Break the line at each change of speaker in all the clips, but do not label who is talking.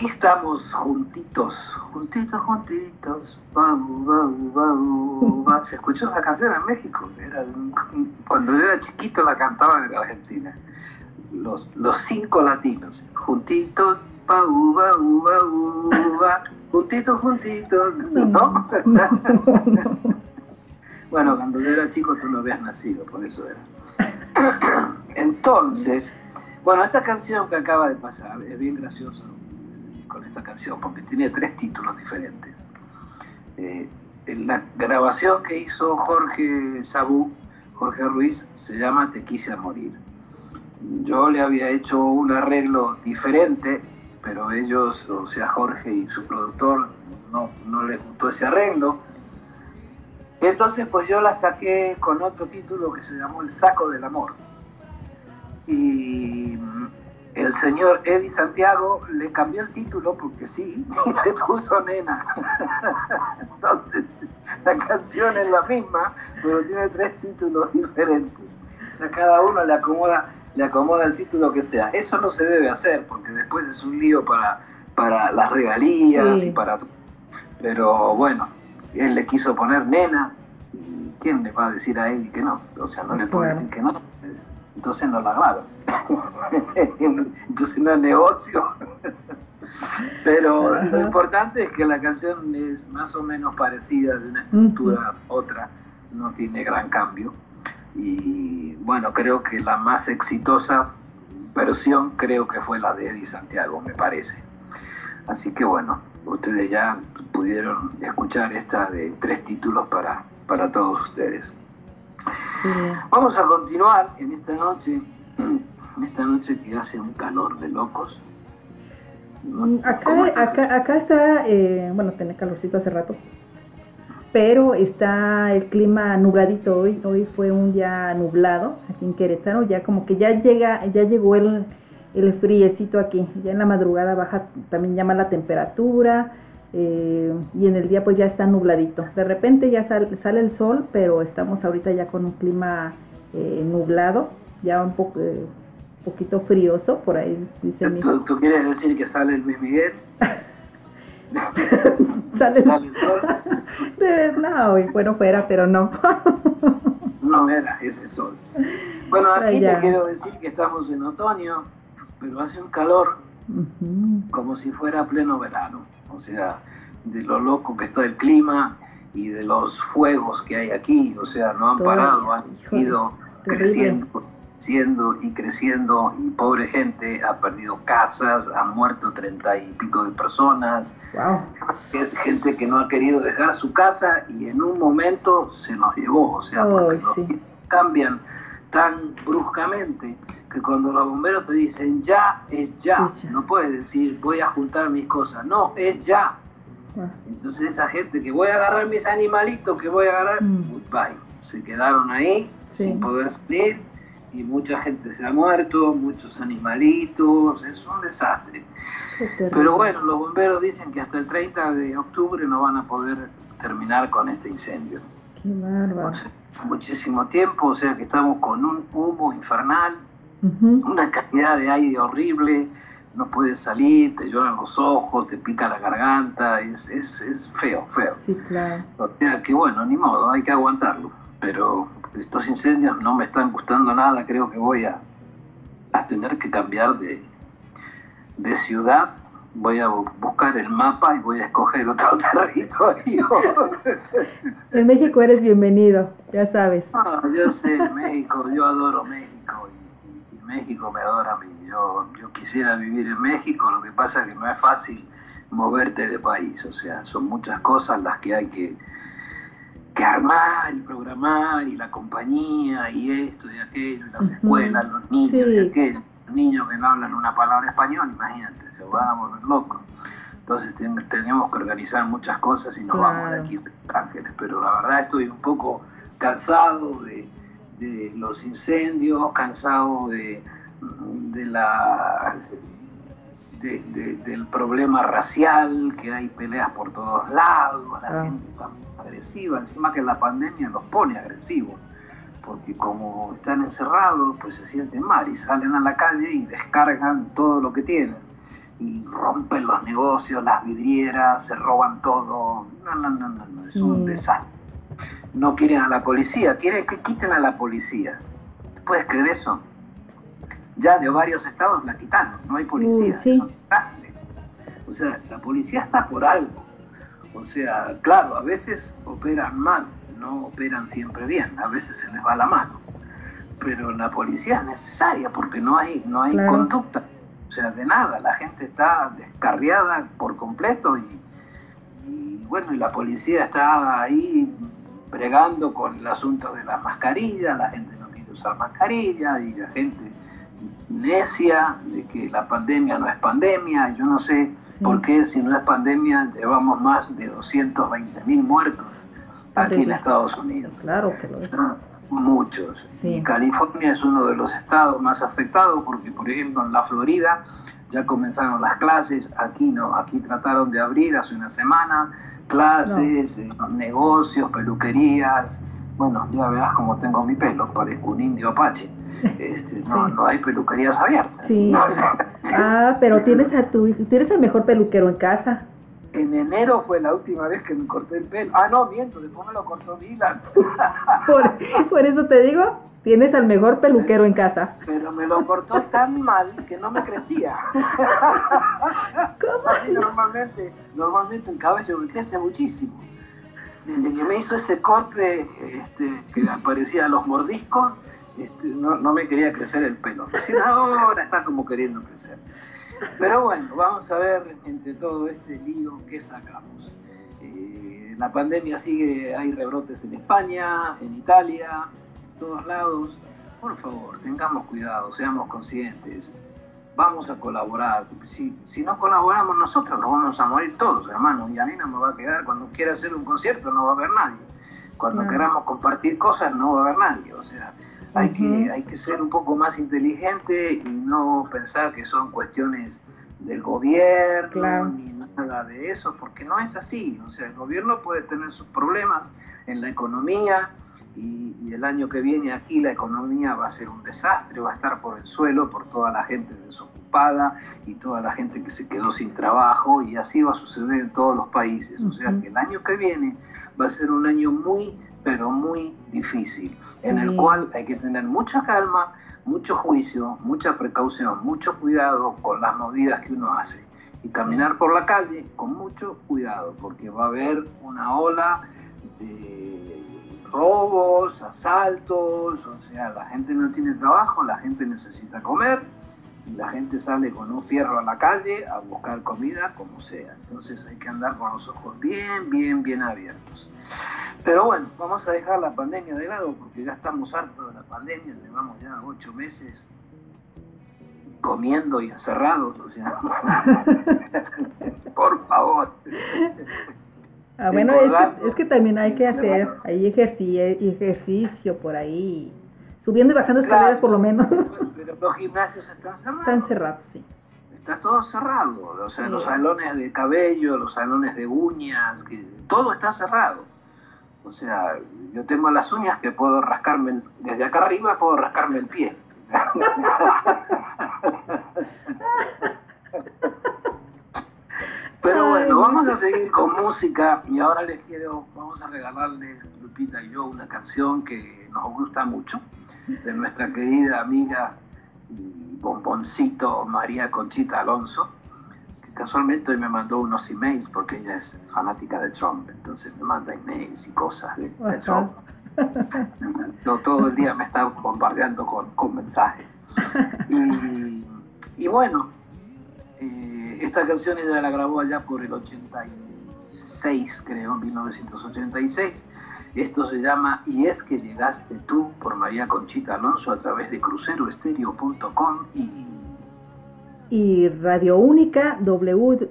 aquí estamos juntitos, juntitos, juntitos. Bau, bau, bau, bau. Se escuchó esa canción en México. Era cuando yo era chiquito la cantaban en Argentina. Los, los cinco latinos. Juntitos, bau, bau, bau, ba. Juntitos, juntitos. ¿No? bueno, cuando yo era chico tú no habías nacido, por eso era. Entonces, bueno, esta canción que acaba de pasar es bien gracioso con esta canción porque tiene tres títulos diferentes. Eh, en la grabación que hizo Jorge Sabú, Jorge Ruiz, se llama Te quise a morir. Yo le había hecho un arreglo diferente, pero ellos, o sea, Jorge y su productor, no, no les gustó ese arreglo. Entonces, pues yo la saqué con otro título que se llamó El saco del amor. Y el señor Eddie Santiago le cambió el título porque sí, y le puso nena. Entonces, la canción es la misma, pero tiene tres títulos diferentes. O sea, cada uno le acomoda, le acomoda el título que sea. Eso no se debe hacer porque después es un lío para, para las regalías
Sí.
y para... Pero bueno, él le quiso poner nena. ¿Y quién le va a decir a Eddie que no? O sea, no le puede decir que no. Entonces no la graban. Entonces no es negocio. Pero lo importante es que la canción es más o menos parecida de una estructura a otra, no tiene gran cambio. Y bueno, creo que la más exitosa versión creo que fue la de Eddie Santiago, me parece. Así que bueno, ustedes ya pudieron escuchar esta de tres títulos para, para todos ustedes. Vamos a continuar en esta noche, en esta noche que hace un calor de locos.
Mm, Acá, acá, acá está, eh, bueno, tenía calorcito hace rato, pero está el clima nubladito hoy. Hoy fue un día nublado aquí en Querétaro, ya como que ya llega, ya llegó el, el friecito aquí. Ya en la madrugada baja, también llama la temperatura eh, y en el día pues ya está nubladito. De repente ya sal- sale el sol, pero estamos ahorita ya con un clima eh, nublado, ya un poco, eh, poquito frioso, por ahí dice mi
¿Tú, tú quieres decir que sale el Luis Miguel?
Sale el
sol.
No, y bueno fuera, pero no.
No era ese sol. Bueno, aquí te quiero decir que estamos en otoño, pero hace un calor como si fuera pleno verano. O sea, de lo loco que está el clima y de los fuegos que hay aquí. O sea, no han
Todo,
parado, han ido creciendo, creciendo y creciendo. Y pobre gente ha perdido casas, han muerto treinta y pico de personas.
Wow.
Es gente que no ha querido dejar su casa y en un momento se nos llevó. O sea, porque los cambian tan bruscamente que cuando los bomberos te dicen ya, es ya.
Es ya.
No puedes decir voy a juntar mis cosas. No, es ya.
Ah,
Entonces esa gente que voy a agarrar mis animalitos, que voy a agarrar,
Mm.
goodbye. Se quedaron ahí
Sí.
sin poder salir y mucha gente se ha muerto, muchos animalitos, es un desastre. Pero bueno, los bomberos dicen que hasta el 30 de octubre no van a poder terminar con este incendio.
Qué bárbaro.
Muchísimo tiempo, o sea que estamos con un humo infernal, Una cantidad de aire horrible, no puedes salir, te lloran los ojos, te pica la garganta, es, es, es feo, feo.
Sí, claro.
O sea que bueno, ni modo, hay que aguantarlo. Pero estos incendios no me están gustando nada, creo que voy a, a tener que cambiar de, de ciudad. Voy a bu- buscar el mapa y voy a escoger otro territorio.
En México eres bienvenido, ya sabes.
Ah, yo sé, México, yo adoro México México me adora a mí. Yo, yo quisiera vivir en México, lo que pasa es que no es fácil moverte de país, o sea, son muchas cosas las que hay que, que armar y programar y la compañía y esto y aquello, y las escuelas, los niños y
Sí.
aquello. Los niños que no hablan una palabra español, imagínate, se van a volver locos. Entonces ten- tenemos que organizar muchas cosas y nos vamos de aquí a Los Ángeles. Pero la verdad estoy un poco cansado de, de los incendios, cansado de, de la de- de- del problema racial, que hay peleas por todos lados, la
Ah.
gente está agresiva, encima que la pandemia los pone agresivos, porque como están encerrados, pues se sienten mal y salen a la calle y descargan todo lo que tienen. y rompen los negocios, las vidrieras, se roban todo. No, no, no, no, no es un desastre. No quieren a la policía, quieren que quiten a la policía. ¿Puedes creer eso? Ya de varios estados la quitaron, no hay policía. O sea, la policía está por algo. O sea, claro, a veces operan mal, no operan siempre bien, a veces se les va la mano. Pero la policía es necesaria porque no hay, no hay conducta o sea, de nada, la gente está descarriada por completo y, bueno, y la policía está ahí bregando con el asunto de las mascarillas, la gente no quiere usar mascarilla y la gente necia de que la pandemia no es pandemia, yo no sé por qué si no es pandemia llevamos más de 220 mil muertos aquí en Estados Unidos.
Claro que lo es.
Muchos. California es uno de los estados más afectados porque, por ejemplo, en la Florida ya comenzaron las clases, aquí no, aquí trataron de abrir hace una semana clases, negocios, peluquerías. Bueno, ya verás cómo tengo mi pelo, parezco un indio apache. Este, no, no hay peluquerías abiertas.
Sí. ah, pero tienes a tu tienes el mejor peluquero en casa.
En enero fue la última vez que me corté el pelo. Ah, no, miento, después me lo cortó Dylan.
por, eso te digo, tienes al mejor peluquero en casa.
Pero me lo cortó tan mal que no me crecía. ¿Cómo? normalmente, normalmente el cabello me crece muchísimo. Desde que me hizo ese corte este, que aparecía los mordiscos, este, no, no me quería crecer el pelo. ahora está como queriendo crecer. Pero bueno, vamos a ver entre todo este lío qué sacamos. Eh, la pandemia sigue, hay rebrotes en España, en Italia, en todos lados. Por favor, tengamos cuidado, seamos conscientes. Vamos a colaborar. Si, si no colaboramos nosotros, nos vamos a morir todos, hermano. Y a mí no me va a quedar. Cuando quiera hacer un concierto, no va a haber nadie. Cuando queramos compartir cosas, no va a haber nadie. O sea, hay, que, hay que ser un poco más inteligente y no pensar que son cuestiones del gobierno ni nada de eso, porque no es así. O sea, el gobierno puede tener sus problemas en la economía y, y, el año que viene aquí la economía va a ser un desastre, va a estar por el suelo por toda la gente desocupada y toda la gente que se quedó sin trabajo y así va a suceder en todos los países. O sea, que el año que viene va a ser un año muy, pero muy difícil en el cual hay que tener mucha calma, mucho juicio, mucha precaución, mucho cuidado con las movidas que uno hace. Y caminar por la calle con mucho cuidado, porque va a haber una ola de robos, asaltos, o sea, la gente no tiene trabajo, la gente necesita comer, y la gente sale con un fierro a la calle a buscar comida como sea. Entonces hay que andar con los ojos bien, bien, bien abiertos. Pero bueno, vamos a dejar la pandemia de lado porque ya estamos hartos de la pandemia, llevamos ya ocho meses comiendo y encerrados, o sea, por favor.
Ah, bueno, es que, también hay que hacer, hay ejercicio, ejercicio por ahí, subiendo y bajando escaleras por lo menos.
Pero los gimnasios están cerrados.
Están cerrados, sí.
Está todo cerrado, o sea, los salones de cabello, los salones de uñas, que, todo está cerrado. O sea, yo tengo las uñas que puedo rascarme, desde acá arriba puedo rascarme el pie. Pero bueno, vamos a seguir con música y ahora les quiero, vamos a regalarles, Lupita y yo, una canción que nos gusta mucho, de nuestra querida amiga y bomboncito María Conchita Alonso casualmente hoy me mandó unos emails porque ella es fanática de Trump, entonces me manda emails y cosas de, Trump. Yo todo el día me está bombardeando con, mensajes. Y, bueno, eh, esta canción ella la grabó allá por el 86, creo, 1986. Esto se llama Y es que llegaste tú por María Conchita Alonso a través de cruceroestereo.com y
y Radio Única, w,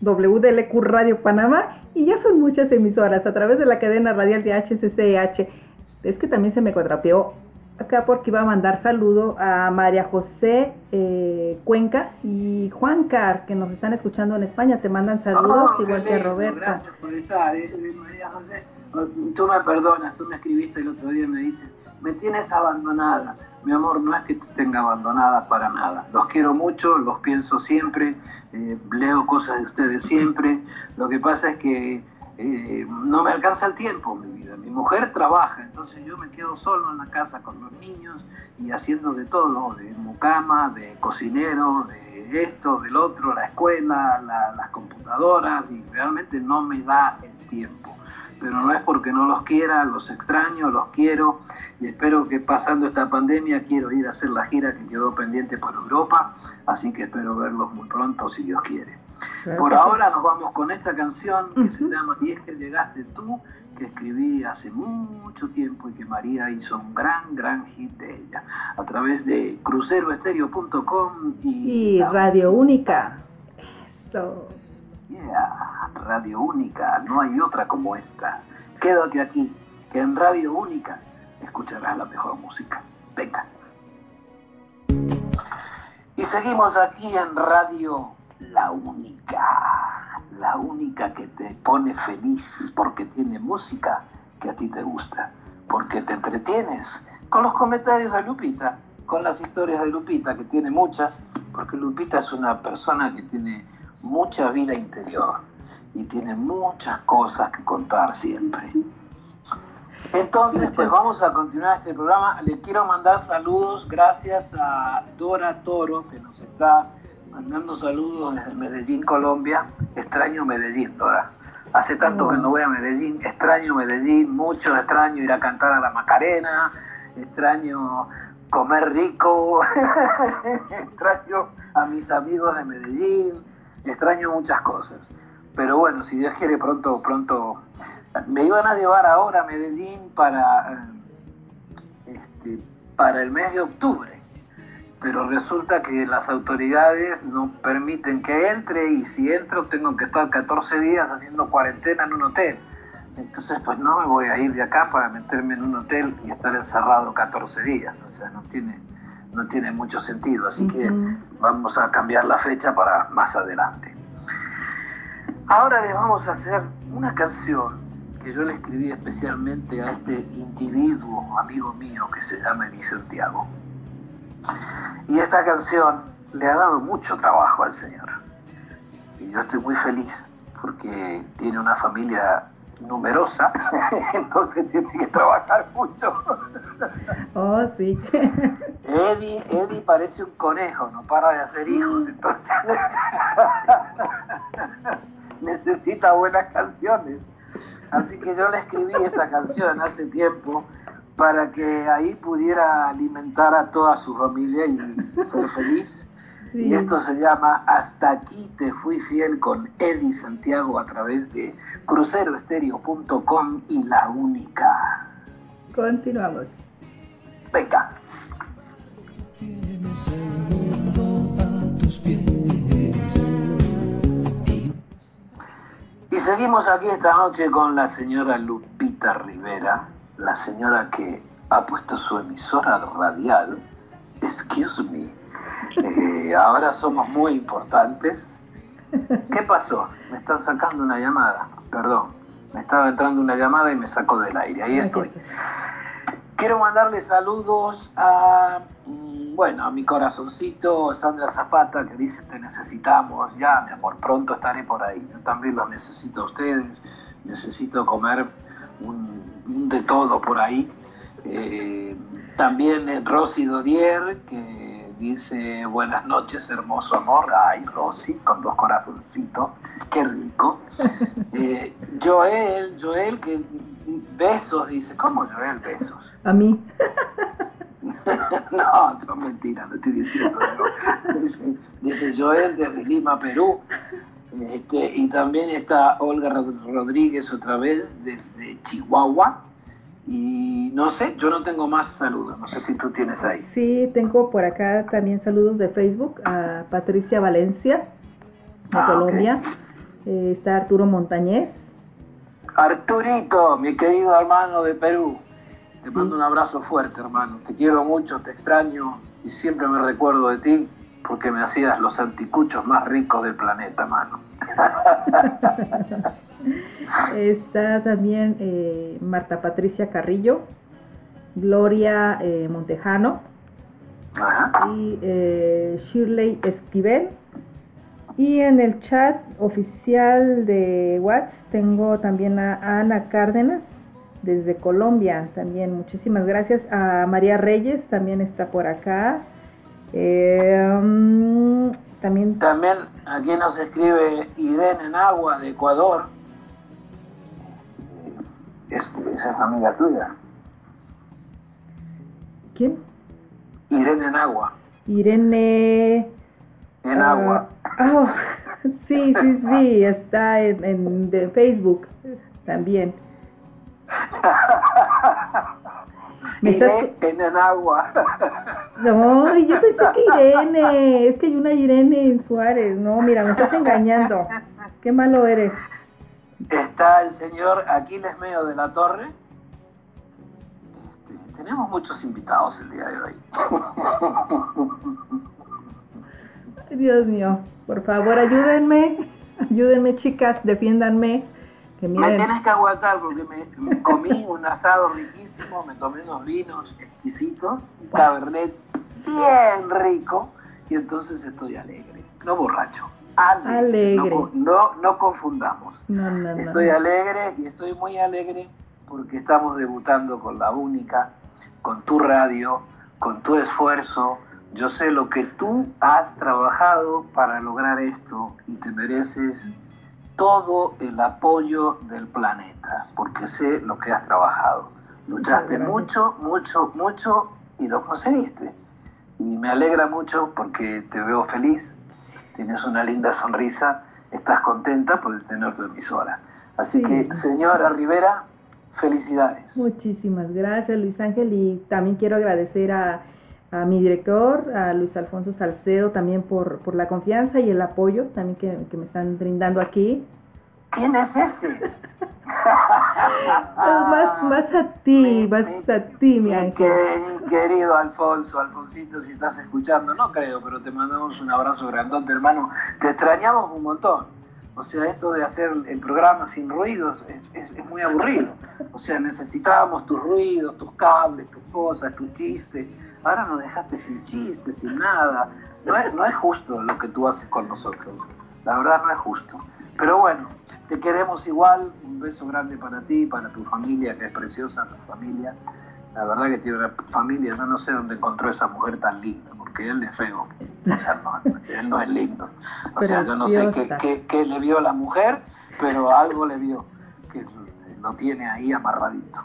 WDLQ Radio Panamá, y ya son muchas emisoras a través de la cadena radial de HCCH. Es que también se me cuadrapeó acá porque iba a mandar saludo a María José eh, Cuenca y Juan Car, que nos están escuchando en España. Te mandan saludos,
oh,
igual que a Roberta.
Gracias por estar, eh, María José. Tú me perdonas, tú me escribiste el otro día y me dices me tienes abandonada. Mi amor, no es que te tenga abandonada para nada. Los quiero mucho, los pienso siempre, eh, leo cosas de ustedes siempre. Lo que pasa es que eh, no me alcanza el tiempo, mi vida. Mi mujer trabaja, entonces yo me quedo solo en la casa con los niños y haciendo de todo, de mucama, de cocinero, de esto, del otro, la escuela, las computadoras, y realmente no me da el tiempo. Pero no es porque no los quiera, los extraño, los quiero y espero que pasando esta pandemia quiero ir a hacer la gira que quedó pendiente por Europa, así que espero verlos muy pronto si Dios quiere. Por ahora nos vamos con esta canción que se llama Y es que llegaste tú, que escribí hace mucho tiempo y que María hizo un gran, gran hit de ella, a través de cruceroestereo.com
y, y Radio Única.
Eso. Yeah, Radio Única, no hay otra como esta. Quédate aquí, que en Radio Única escucharás la mejor música. Venga. Y seguimos aquí en Radio la única, la única que te pone feliz porque tiene música que a ti te gusta, porque te entretienes con los comentarios de Lupita, con las historias de Lupita, que tiene muchas, porque Lupita es una persona que tiene mucha vida interior y tiene muchas cosas que contar siempre. Entonces, pues vamos a continuar este programa. Le quiero mandar saludos gracias a Dora Toro, que nos está mandando saludos desde Medellín, Colombia. Extraño Medellín, Dora. Hace tanto que no voy a Medellín, extraño Medellín, mucho extraño ir a cantar a la Macarena, extraño comer rico, extraño a mis amigos de Medellín, extraño muchas cosas. Pero bueno, si Dios quiere pronto, pronto, me iban a llevar ahora a Medellín para, este, para el mes de octubre pero resulta que las autoridades no permiten que entre y si entro tengo que estar 14 días haciendo cuarentena en un hotel. Entonces pues no me voy a ir de acá para meterme en un hotel y estar encerrado 14 días. O sea, no tiene, no tiene mucho sentido. Así que vamos a cambiar la fecha para más adelante. Ahora les vamos a hacer una canción que yo le escribí especialmente a este individuo, amigo mío, que se llama Eli Santiago. Y esta canción le ha dado mucho trabajo al Señor. Y yo estoy muy feliz porque tiene una familia numerosa, entonces tiene que trabajar mucho.
Oh, sí.
Eddie, Eddie parece un conejo, no para de hacer hijos, entonces necesita buenas canciones. Así que yo le escribí esta canción hace tiempo para que ahí pudiera alimentar a toda su familia y ser feliz. Y esto se llama Hasta aquí te fui fiel con Eddie Santiago a través de cruceroestereo.com y La Única.
Continuamos.
Venga. Y seguimos aquí esta noche con la señora Lupita Rivera la señora que ha puesto su emisora radial, excuse me, eh, ahora somos muy importantes. ¿Qué pasó? Me están sacando una llamada, perdón, me estaba entrando una llamada y me sacó del aire, ahí estoy. Quiero mandarle saludos a, mm, bueno, a mi corazoncito, Sandra Zapata, que dice te necesitamos, ya, mi amor, pronto estaré por ahí. Yo también los necesito a ustedes, necesito comer un, de todo por ahí. Eh, también Rosy Dodier, que dice buenas noches, hermoso amor. Ay, Rosy, con dos corazoncitos, qué rico. Eh, Joel, Joel, que besos, dice, ¿cómo Joel besos?
A mí.
no, no mentira, no estoy diciendo. Dice, dice Joel desde Lima, Perú. Este, y también está Olga Rodríguez otra vez desde Chihuahua. Y no sé, yo no tengo más saludos, no sé si tú tienes ahí.
Sí, tengo por acá también saludos de Facebook a Patricia Valencia, de ah, Colombia. Eh, está Arturo Montañez.
Arturito, mi querido hermano de Perú. Te mando un abrazo fuerte, hermano. Te quiero mucho, te extraño y siempre me recuerdo de ti porque me hacías los anticuchos más ricos del planeta, mano.
Está también eh, Marta Patricia Carrillo. Gloria eh, Montejano y eh, Shirley Esquivel. Y en el chat oficial de WhatsApp tengo también a Ana Cárdenas desde Colombia. También muchísimas gracias. A María Reyes también está por acá. Mm, también,
también aquí nos escribe Irene en Agua de Ecuador. Es, esa es amiga tuya.
¿Quién?
Irene en Agua.
Irene.
En Agua.
Ah, oh, sí, sí, sí, está en, en Facebook también.
¿Me Irene en agua.
No, yo pensé que Irene, es que hay una Irene en Suárez. No, mira, me estás engañando. Qué malo eres.
Está el señor Aquiles Medio de la Torre. Este, tenemos muchos invitados el día de hoy.
Dios mío, por favor, ayúdenme. Ayúdenme, chicas, defiéndanme.
Me tienes que aguantar porque me, comí un asado riquísimo, me tomé unos vinos exquisitos, un cabernet bien rico y entonces estoy alegre, no borracho. Alegre. No, no, confundamos. estoy alegre y estoy muy alegre porque estamos debutando con la única, con tu radio, con tu esfuerzo. Yo sé lo que tú has trabajado para lograr esto y te mereces todo el apoyo del planeta, porque sé lo que has trabajado. Luchaste mucho, mucho, mucho y lo conseguiste. Y me alegra mucho porque te veo feliz, tienes una linda sonrisa, estás contenta por tener tu emisora. Así que, señora Rivera, felicidades.
Muchísimas gracias, Luis Ángel, y también quiero agradecer a a mi director, a Luis Alfonso Salcedo, también por, por la confianza y el apoyo también que, me están brindando aquí.
¿Quién es ese?
más, más a ti, más a ti, mi ángel.
querido Alfonso, Alfonsito, si estás escuchando, no creo, pero te mandamos un abrazo grandote, hermano. Te extrañamos un montón. O sea, esto de hacer el programa sin ruidos es, es muy aburrido. O sea, necesitábamos tus ruidos, tus cables, tus cosas, tus chistes ahora nos dejaste sin chistes, sin nada. No es, no es justo lo que tú haces con nosotros. La verdad no es justo. Pero bueno, te queremos igual. Un beso grande para ti, para tu familia, que es preciosa tu familia. La verdad que tiene una familia, yo no sé dónde encontró esa mujer tan linda, porque él es feo. él no es lindo. O sea, yo no sé qué, qué, le vio la mujer, pero algo le vio, que lo tiene ahí amarradito.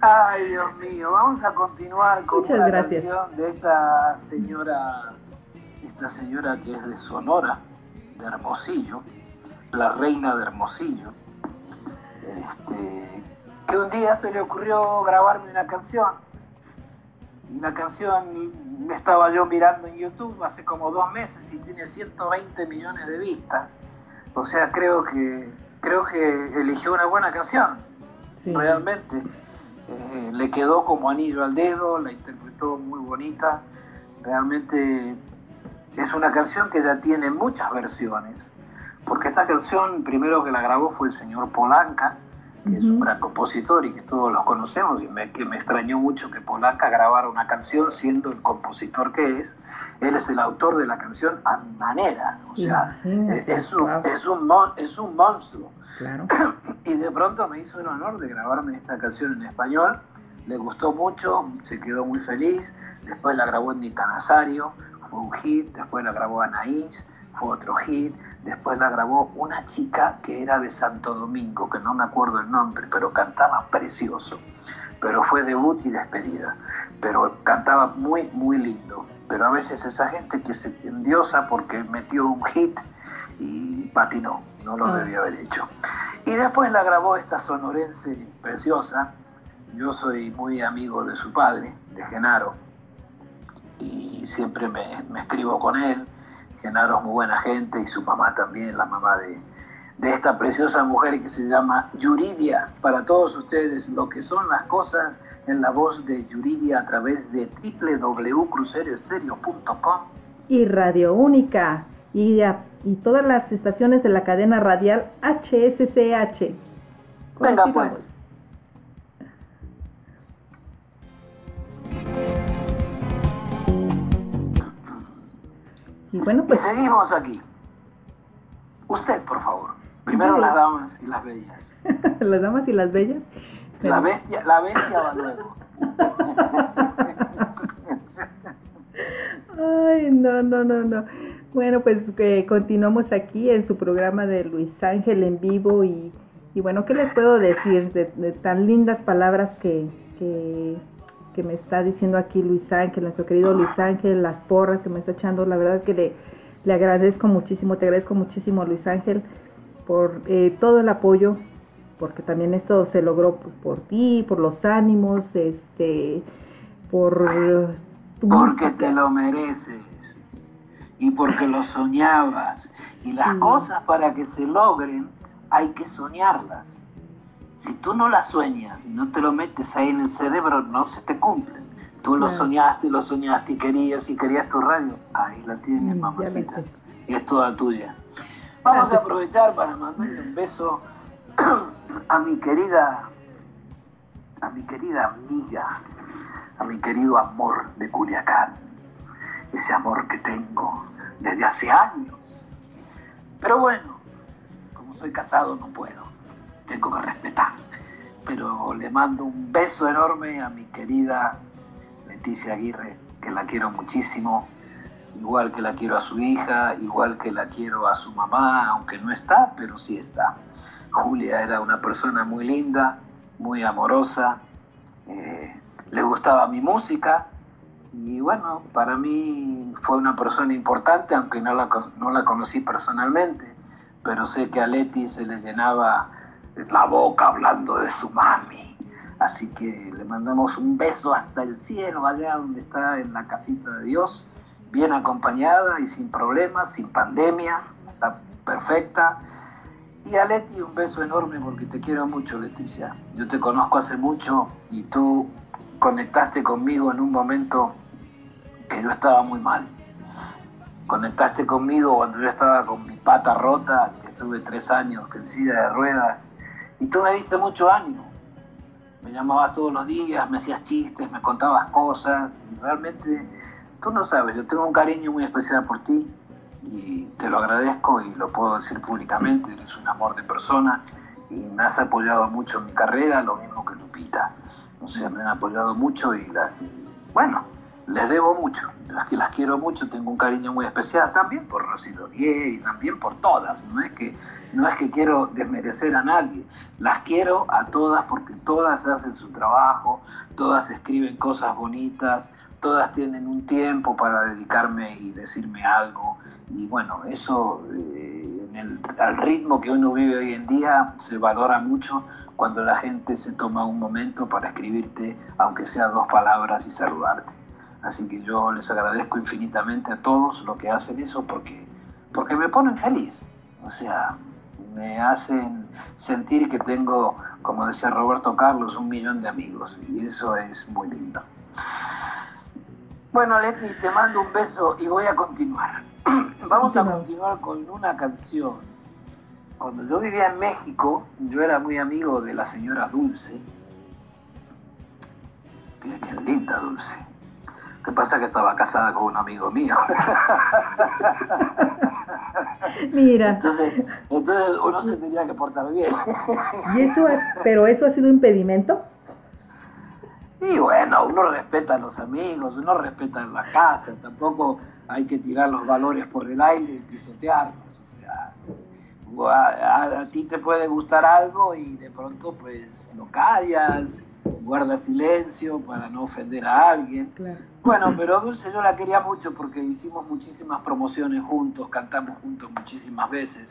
Ay, Dios mío, vamos a continuar con una canción de esta señora, esta señora que es de Sonora, de Hermosillo, la reina de Hermosillo, este, que un día se le ocurrió grabarme una canción. Una canción estaba yo mirando en YouTube hace como dos meses y tiene 120 millones de vistas. O sea, creo que creo que eligió una buena canción, realmente eh, le quedó como anillo al dedo, la interpretó muy bonita. Realmente es una canción que ya tiene muchas versiones, porque esta canción primero que la grabó fue el señor Polanca, que es un gran compositor y que todos los conocemos, y me, que me extrañó mucho que Polanca grabara una canción siendo el compositor que es. Él es el autor de la canción a mi manera, o sea, eh, es, un, es, un, es un monstruo. y de pronto me hizo el honor de grabarme esta canción en español. Le gustó mucho, se quedó muy feliz. Después la grabó en Nazario, fue un hit. Después la grabó Anaís, fue otro hit. Después la grabó una chica que era de Santo Domingo, que no me acuerdo el nombre, pero cantaba precioso. Pero fue debut y despedida. Pero cantaba muy, muy lindo. Pero a veces esa gente que se endiosa porque metió un hit y patinó, no lo ah. debía haber hecho. Y después la grabó esta sonorense preciosa. Yo soy muy amigo de su padre, de Genaro, y siempre me, escribo con él. Genaro es muy buena gente y su mamá también, la mamá de, de esta preciosa mujer que se llama Yuridia. Para todos ustedes, lo que son las cosas en la voz de Yuridia a través de www.crucerioestereo.com
y Radio Única y, y todas las estaciones de la cadena radial HSCH.
Venga pues.
Y bueno, pues...
seguimos aquí. Usted, por favor. Primero las damas y las bellas.
las damas y las bellas.
La bestia, la bestia va luego.
Ay, no, no, no, no. Bueno, pues eh, continuamos aquí en su programa de Luis Ángel en vivo y, y bueno, ¿qué les puedo decir de, de tan lindas palabras que, que, que, me está diciendo aquí Luis Ángel, nuestro querido Luis Ángel, las porras que me está echando? La verdad que le, le agradezco muchísimo, te agradezco muchísimo Luis Ángel por eh, todo el apoyo, porque también esto se logró por, por ti, por los ánimos, este, por
porque te lo mereces y porque lo soñabas. Y las cosas para que se logren hay que soñarlas. Si tú no las sueñas y no te lo metes ahí en el cerebro, no se te cumplen. Tú lo soñaste, lo soñaste y querías y querías tu radio. Ahí la tienes, mm, mamacita. Y es toda tuya. Vamos a aprovechar para mandarle un beso a mi querida, a mi querida amiga, a mi querido amor de Culiacán, ese amor que tengo desde hace años. Pero bueno, como soy casado no puedo, tengo que respetar. Pero le mando un beso enorme a mi querida Leticia Aguirre, que la quiero muchísimo, igual que la quiero a su hija, igual que la quiero a su mamá, aunque no está, pero sí está. Julia era una persona muy linda, muy amorosa, eh, le gustaba mi música y bueno, para mí fue una persona importante, aunque no la, no la conocí personalmente, pero sé que a Leti se le llenaba la boca hablando de su mami. Así que le mandamos un beso hasta el cielo, allá donde está en la casita de Dios, bien acompañada y sin problemas, sin pandemia, está perfecta. Y a Leti un beso enorme porque te quiero mucho, Leticia. Yo te conozco hace mucho y tú conectaste conmigo en un momento que yo estaba muy mal. Conectaste conmigo cuando yo estaba con mi pata rota, que estuve tres años en silla de ruedas, y tú me diste mucho ánimo. Me llamabas todos los días, me hacías chistes, me contabas cosas, y realmente, tú no sabes, yo tengo un cariño muy especial por ti, y te lo agradezco y lo puedo decir públicamente, eres un amor de persona, y me has apoyado mucho en mi carrera, lo mismo que Lupita o sea, me han apoyado mucho y las, bueno, les debo mucho, las las quiero mucho, tengo un cariño muy especial también por Rosy Dodier y también por todas, no es que no es que quiero desmerecer a nadie, las quiero a todas porque todas hacen su trabajo, todas escriben cosas bonitas, todas tienen un tiempo para dedicarme y decirme algo. Y bueno, eso eh, en el, al ritmo que uno vive hoy en día se valora mucho cuando la gente se toma un momento para escribirte, aunque sea dos palabras, y saludarte. Así que yo les agradezco infinitamente a todos lo que hacen eso porque, porque me ponen feliz. O sea, me hacen sentir que tengo, como decía Roberto Carlos, un millón de amigos. Y eso es muy lindo. Bueno, Leti, te mando un beso y voy a continuar. Vamos a continuar con una canción cuando yo vivía en México, yo era muy amigo de la señora Dulce. Qué, linda Dulce. ¿Qué pasa que estaba casada con un amigo mío?
Mira.
Entonces, uno se tenía que portar bien.
¿Y eso es, pero eso ha sido impedimento?
Y bueno, uno respeta a los amigos, uno respeta la casa, tampoco hay que tirar los valores por el aire y pisotearlos. O sea, a, ti te puede gustar algo y de pronto pues lo callas, guardas silencio para no ofender a alguien. Bueno, pero Dulce yo la quería mucho porque hicimos muchísimas promociones juntos, cantamos juntos muchísimas veces.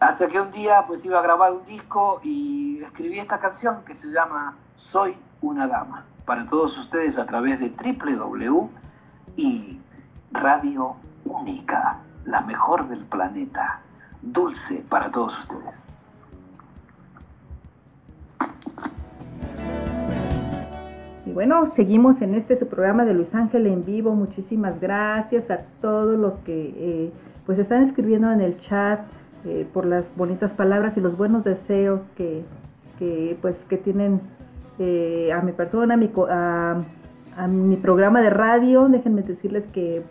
Hasta que un día pues iba a grabar un disco y escribí esta canción que se llama Soy una dama para todos ustedes a través de www y Radio Única, la mejor del planeta dulce para todos ustedes.
Y bueno, seguimos en este su programa de Luis Ángel en vivo. Muchísimas gracias a todos los que eh, pues están escribiendo en el chat eh, por las bonitas palabras y los buenos deseos que, pues que tienen eh, a mi persona, a mi, a mi programa de radio. Déjenme decirles que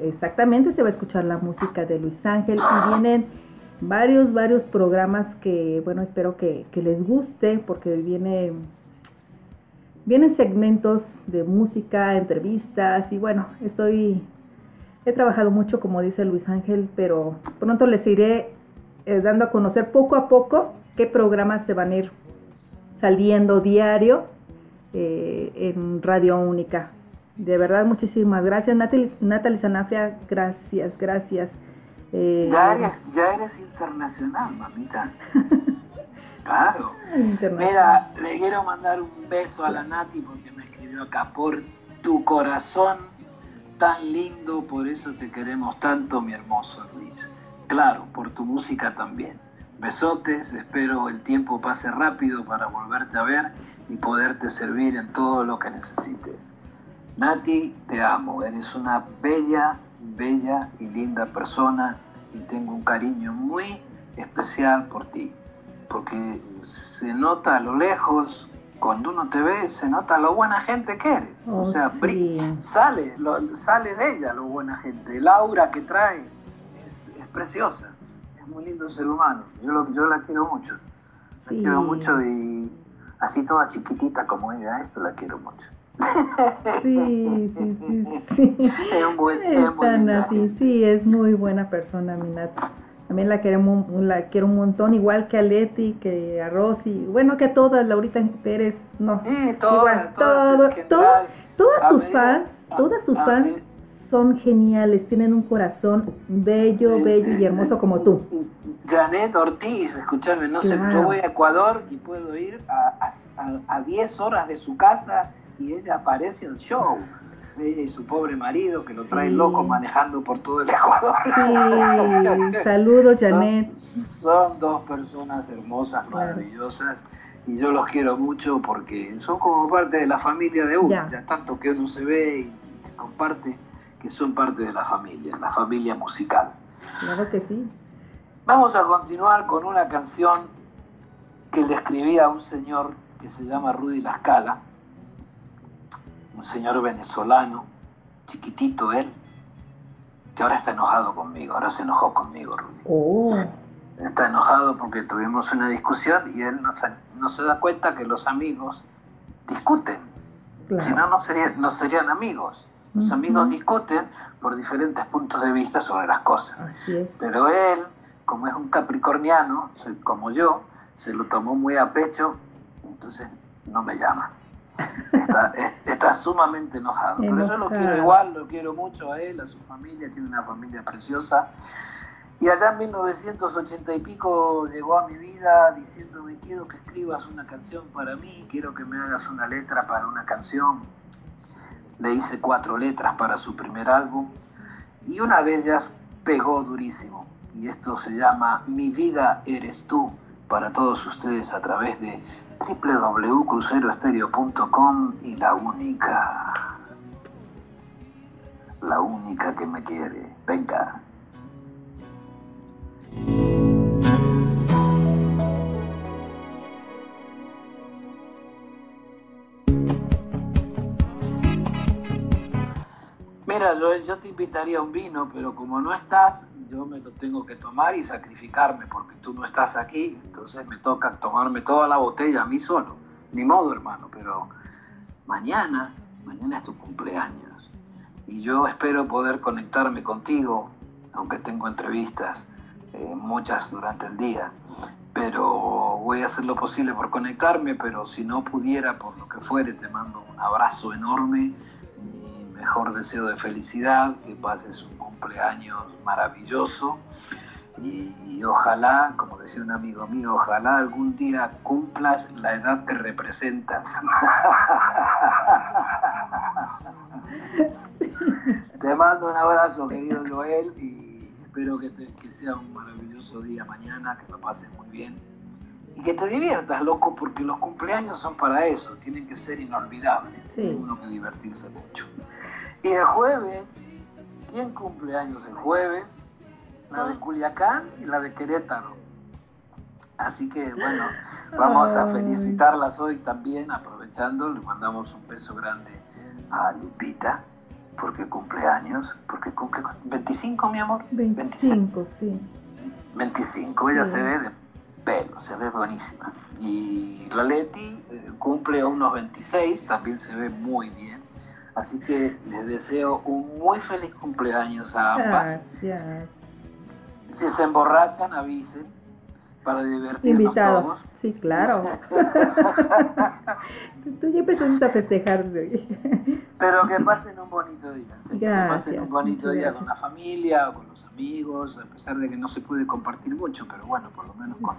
exactamente se va a escuchar la música de Luis Ángel y vienen varios, varios programas que, bueno, espero que, que les guste porque viene, vienen segmentos de música, entrevistas y bueno, estoy, he trabajado mucho como dice Luis Ángel, pero pronto les iré eh, dando a conocer poco a poco qué programas se van a ir saliendo diario eh, en Radio Única. De verdad, muchísimas gracias, Natalie, Sanafria. Gracias, gracias.
Eh, ya, eres, ya eres internacional, mamita. claro. Mira, le quiero mandar un beso a la Nati porque me escribió acá. Por tu corazón tan lindo, por eso te queremos tanto, mi hermoso Luis. Claro, por tu música también. Besotes, espero el tiempo pase rápido para volverte a ver y poderte servir en todo lo que necesites. Nati, te amo, eres una bella, bella y linda persona y tengo un cariño muy especial por ti, porque se nota a lo lejos, cuando uno te ve, se nota lo buena gente que eres. o
oh,
sea, sale, sale de ella lo buena gente, el aura que trae es, es preciosa, es muy lindo ser humano, yo, lo, yo la quiero mucho, la quiero mucho y así toda chiquitita como ella, esto la quiero mucho.
Sí, sí, sí, sí.
Es, buen, es
sí, es muy buena persona, mi Nati. También la queremos, la quiero un montón, igual que a Leti, que a Rosy, bueno, que a todas, Laurita Pérez, no.
Sí, todas, todas,
todas tus fans, todas tus fans son geniales, tienen un corazón bello, bello y hermoso como tú.
Janet Ortiz, escúchame, no sé, yo voy a Ecuador y puedo ir a 10 horas de su casa y ella aparece en el show. Ella y su pobre marido que lo trae loco manejando por todo el Ecuador.
Sí, saludos Janet.
Son, dos personas hermosas, maravillosas y yo los quiero mucho porque son como parte de la familia de uno, ya, tanto que uno se ve y comparte que son parte de la familia, la familia musical.
Claro que sí.
Vamos a continuar con una canción que le escribí a un señor que se llama Rudy Lascala un señor venezolano, chiquitito él, que ahora está enojado conmigo, ahora se enojó conmigo, Rudy.
Oh.
Está enojado porque tuvimos una discusión y él no se, da cuenta que los amigos discuten. Si no, no, no serían amigos. Los amigos discuten por diferentes puntos de vista sobre las cosas. Pero él, como es un capricorniano, como yo, se lo tomó muy a pecho, entonces no me llama. Está, sumamente enojado. Pero yo lo quiero igual, lo quiero mucho a él, a su familia, tiene una familia preciosa. Y allá en 1980 y pico llegó a mi vida diciéndome quiero que escribas una canción para mí, quiero que me hagas una letra para una canción. Le hice cuatro letras para su primer álbum y una de ellas pegó durísimo. Y esto se llama Mi vida eres tú para todos ustedes a través de www.cruceroestereo.com y la única, la única que me quiere. Venga. Mira, yo, yo te invitaría a un vino, pero como no estás, yo me lo tengo que tomar y sacrificarme porque tú no estás aquí, entonces me toca tomarme toda la botella a mí solo. Ni modo, hermano, pero mañana, mañana es tu cumpleaños. Y yo espero poder conectarme contigo, aunque tengo entrevistas, eh, muchas durante el día, pero voy a hacer lo posible por conectarme, pero si no pudiera, por lo que fuere, te mando un abrazo enorme mejor deseo de felicidad, que pases un cumpleaños maravilloso. Y, ojalá, como decía un amigo mío, ojalá algún día cumplas la edad que representas. Te mando un abrazo, querido Joel, y espero que, que sea un maravilloso día mañana, que lo pases muy bien y que te diviertas, loco, porque los cumpleaños son para eso, tienen que ser inolvidables, sí. uno que divertirse mucho. Y el jueves, ¿quién cumple años el jueves? La de Culiacán y la de Querétaro. Así que bueno, vamos a felicitarlas hoy también, aprovechando, le mandamos un beso grande a Lupita porque cumpleaños, porque cumple 25, mi amor.
25, sí.
25, ella se ve de pelo, se ve buenísima. Y la Leti eh, cumple unos 26, también se ve muy bien. Así que les deseo un muy feliz cumpleaños a ambas.
Gracias.
Si se emborrachan, avisen para divertirnos
Invitado.
todos.
Sí, claro. Tú ya empezaste a festejar.
Pero que pasen un bonito día. ¿sí? Que pasen
Gracias,
un bonito día
gracias.
con la familia o con los amigos, a pesar de que no se puede compartir mucho, pero bueno, por lo menos con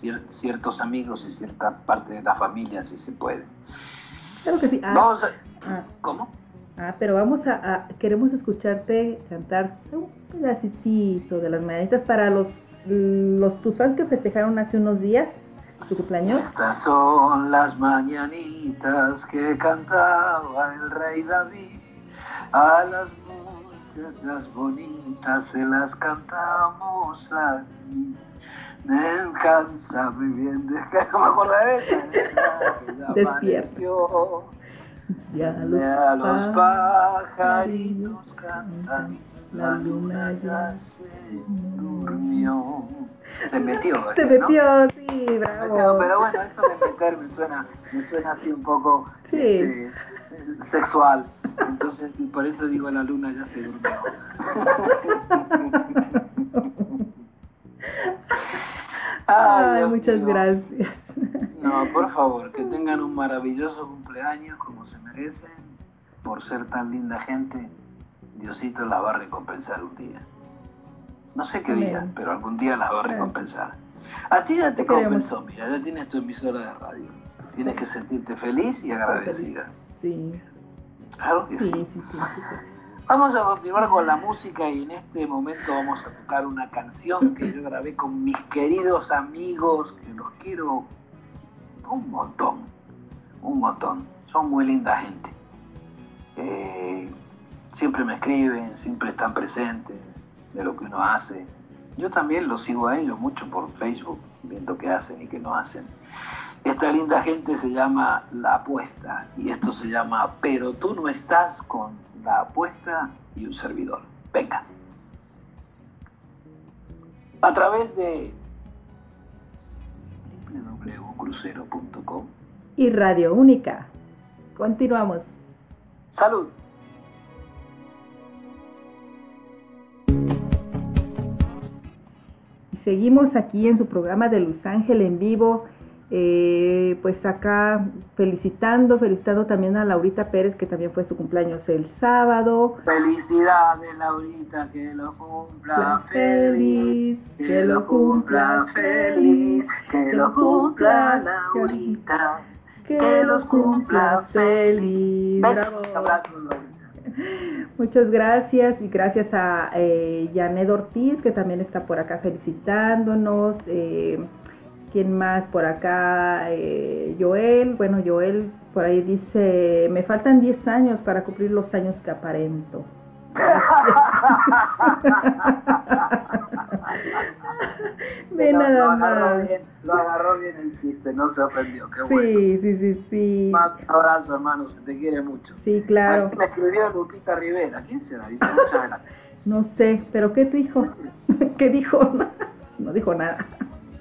cier- ciertos amigos y cierta parte de la familia sí se puede.
Claro que sí. Ah,
Vamos a...
ah,
¿Cómo?
ah, pero vamos a, a- queremos escucharte cantar un pedacitito de las mañanitas para los, los tus fans que festejaron hace unos días tu cumpleaños.
Estas son las mañanitas que cantaba el rey David. A las muchachas bonitas se las cantamos aquí. Me encanta muy bien, de que no me acordaré de esa, que ya
Despierta.
amaneció.
Ya
los pajaritos cantan, la luna ya se durmió. Se metió,
Se
¿verdad, no?
metió, sí,
Metió,
bravo.
pero bueno, eso de meter me suena, me suena así un poco
Sí.
este, sexual. Entonces, y por eso digo la luna ya se durmió.
Ay,
Dios
muchas
mío.
gracias.
No, por favor, que tengan un maravilloso cumpleaños como se merecen. Por ser tan linda gente, Diosito las va a recompensar un día. No sé qué día, pero algún día las va a recompensar. A ti ya te compensó, mira, ya tienes tu emisora de radio. Tienes que sentirte feliz y agradecida.
Sí,
Claro que
sí,
sí.
sí, sí. sí.
Vamos a continuar con la música y en este momento vamos a tocar una canción que yo grabé con mis queridos amigos, que los quiero un montón, un montón. Son muy linda gente. Eh, siempre me escriben, siempre están presentes de lo que uno hace. Yo también los sigo a ellos mucho por Facebook, viendo qué hacen y qué no hacen. Esta linda gente se llama La Apuesta y esto se llama Pero tú no estás con La Apuesta y un servidor. Venga. A través de www.crucero.com.
Y Radio Única. Continuamos.
Salud.
Seguimos aquí en su programa de Luz Ángel en vivo. Eh, pues acá felicitando, felicitando también a Laurita Pérez, que también fue su cumpleaños el sábado.
Felicidades, Laurita, que lo cumpla feliz. Que lo cumpla feliz. Que lo cumpla Laurita.
Que los cumpla feliz. Bravo. Muchas gracias y gracias a eh, Janet Ortiz que también está por acá felicitándonos. Eh, ¿Quién más por acá? Eh, Joel, bueno, Joel por ahí dice, me faltan 10 años para cumplir los años que aparento. Ve nada
lo agarró
más.
bien, lo agarró bien el chiste, no se ofendió, qué bueno.
Sí, sí, sí, sí.
Más un abrazo, hermano, se te quiere mucho.
Sí, claro.
Aquí me escribió Lupita Rivera. ¿Quién será? Dice, muchas gracias.
No sé, pero ¿qué dijo? ¿Qué dijo? No dijo nada.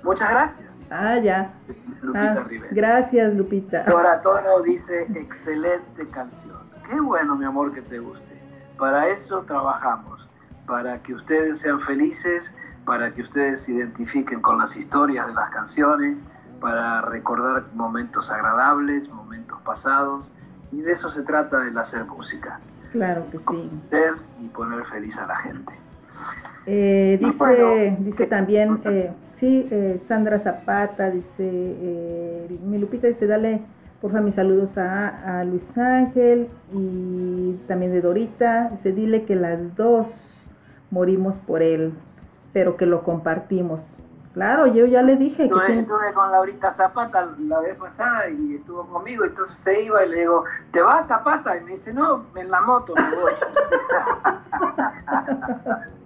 Muchas gracias,
Ah, ya.
Lupita
Ah,
Rivera.
gracias, Lupita.
Dora Toro dice, excelente canción. Qué bueno, mi amor, que te guste. Para eso trabajamos, para que ustedes sean felices, para que ustedes se identifiquen con las historias de las canciones, para recordar momentos agradables, momentos pasados, y de eso se trata el hacer música,
Claro que sí.
ser y poner feliz a la gente.
Eh, dice,
bueno,
dice también, eh, sí, eh, Sandra Zapata, dice, eh, mi Lupita dice, dale porfa mis saludos a, a Luis Ángel y también de Dorita, dice, dile que las dos morimos por él, pero que lo compartimos. Claro, yo ya le dije que
Estuve,
tiene-
con Laurita Zapata la vez pasada y estuvo conmigo, entonces se iba y le digo, ¿te vas Zapata? Y me dice, no, en la moto me voy.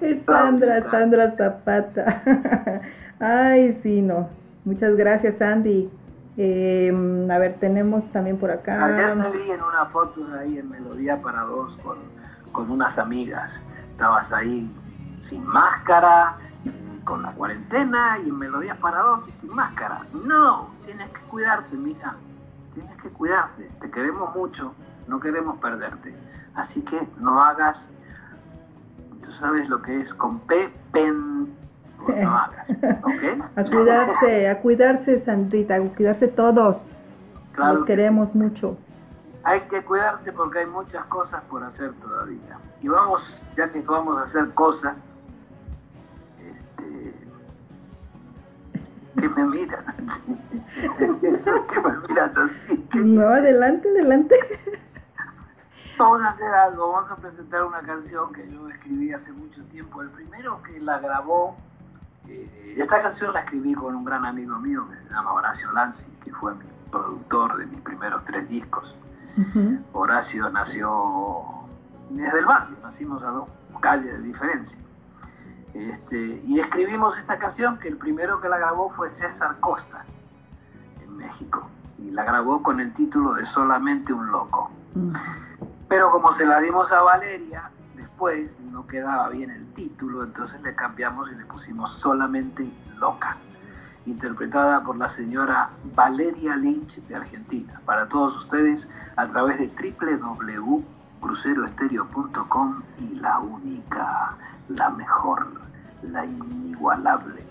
Es Sandra. Sandra Zapata. Ay, sí, no. Muchas gracias, Andy. Eh, a ver, tenemos también por acá.
Ayer me vi en una foto ahí en Melodía para dos con, con unas amigas. Estabas ahí sin máscara, con la cuarentena y en Melodía para dos y sin máscara. No, tienes que cuidarte, mija. Tienes que cuidarte. Te queremos mucho, no queremos perderte. Así que no hagas, tú sabes lo que es con P, pen, pues no hagas, ¿ok?
A cuidarse, a cuidarse, Sandrita, a cuidarse todos.
Claro
Los
que
queremos mucho.
Hay que cuidarse porque hay muchas cosas por hacer todavía. Y vamos, ya que vamos a hacer cosas, este, que me miran, que me miran así. que-
No, adelante, adelante.
Vamos a hacer algo, vamos a presentar una canción que yo escribí hace mucho tiempo. El primero que la grabó, eh, esta canción la escribí con un gran amigo mío que se llama Horacio Lanzi, que fue mi productor de mis primeros tres discos. Horacio nació desde el barrio, nacimos a dos calles de diferencia. Este, y escribimos esta canción que el primero que la grabó fue César Costa, en México. Y la grabó con el título de Solamente un loco. Pero como se la dimos a Valeria, después no quedaba bien el título, entonces le cambiamos y le pusimos Solamente Loca, interpretada por la señora Valeria Lynch de Argentina. Para todos ustedes, a través de www.cruceroestereo.com y la única, la mejor, la inigualable,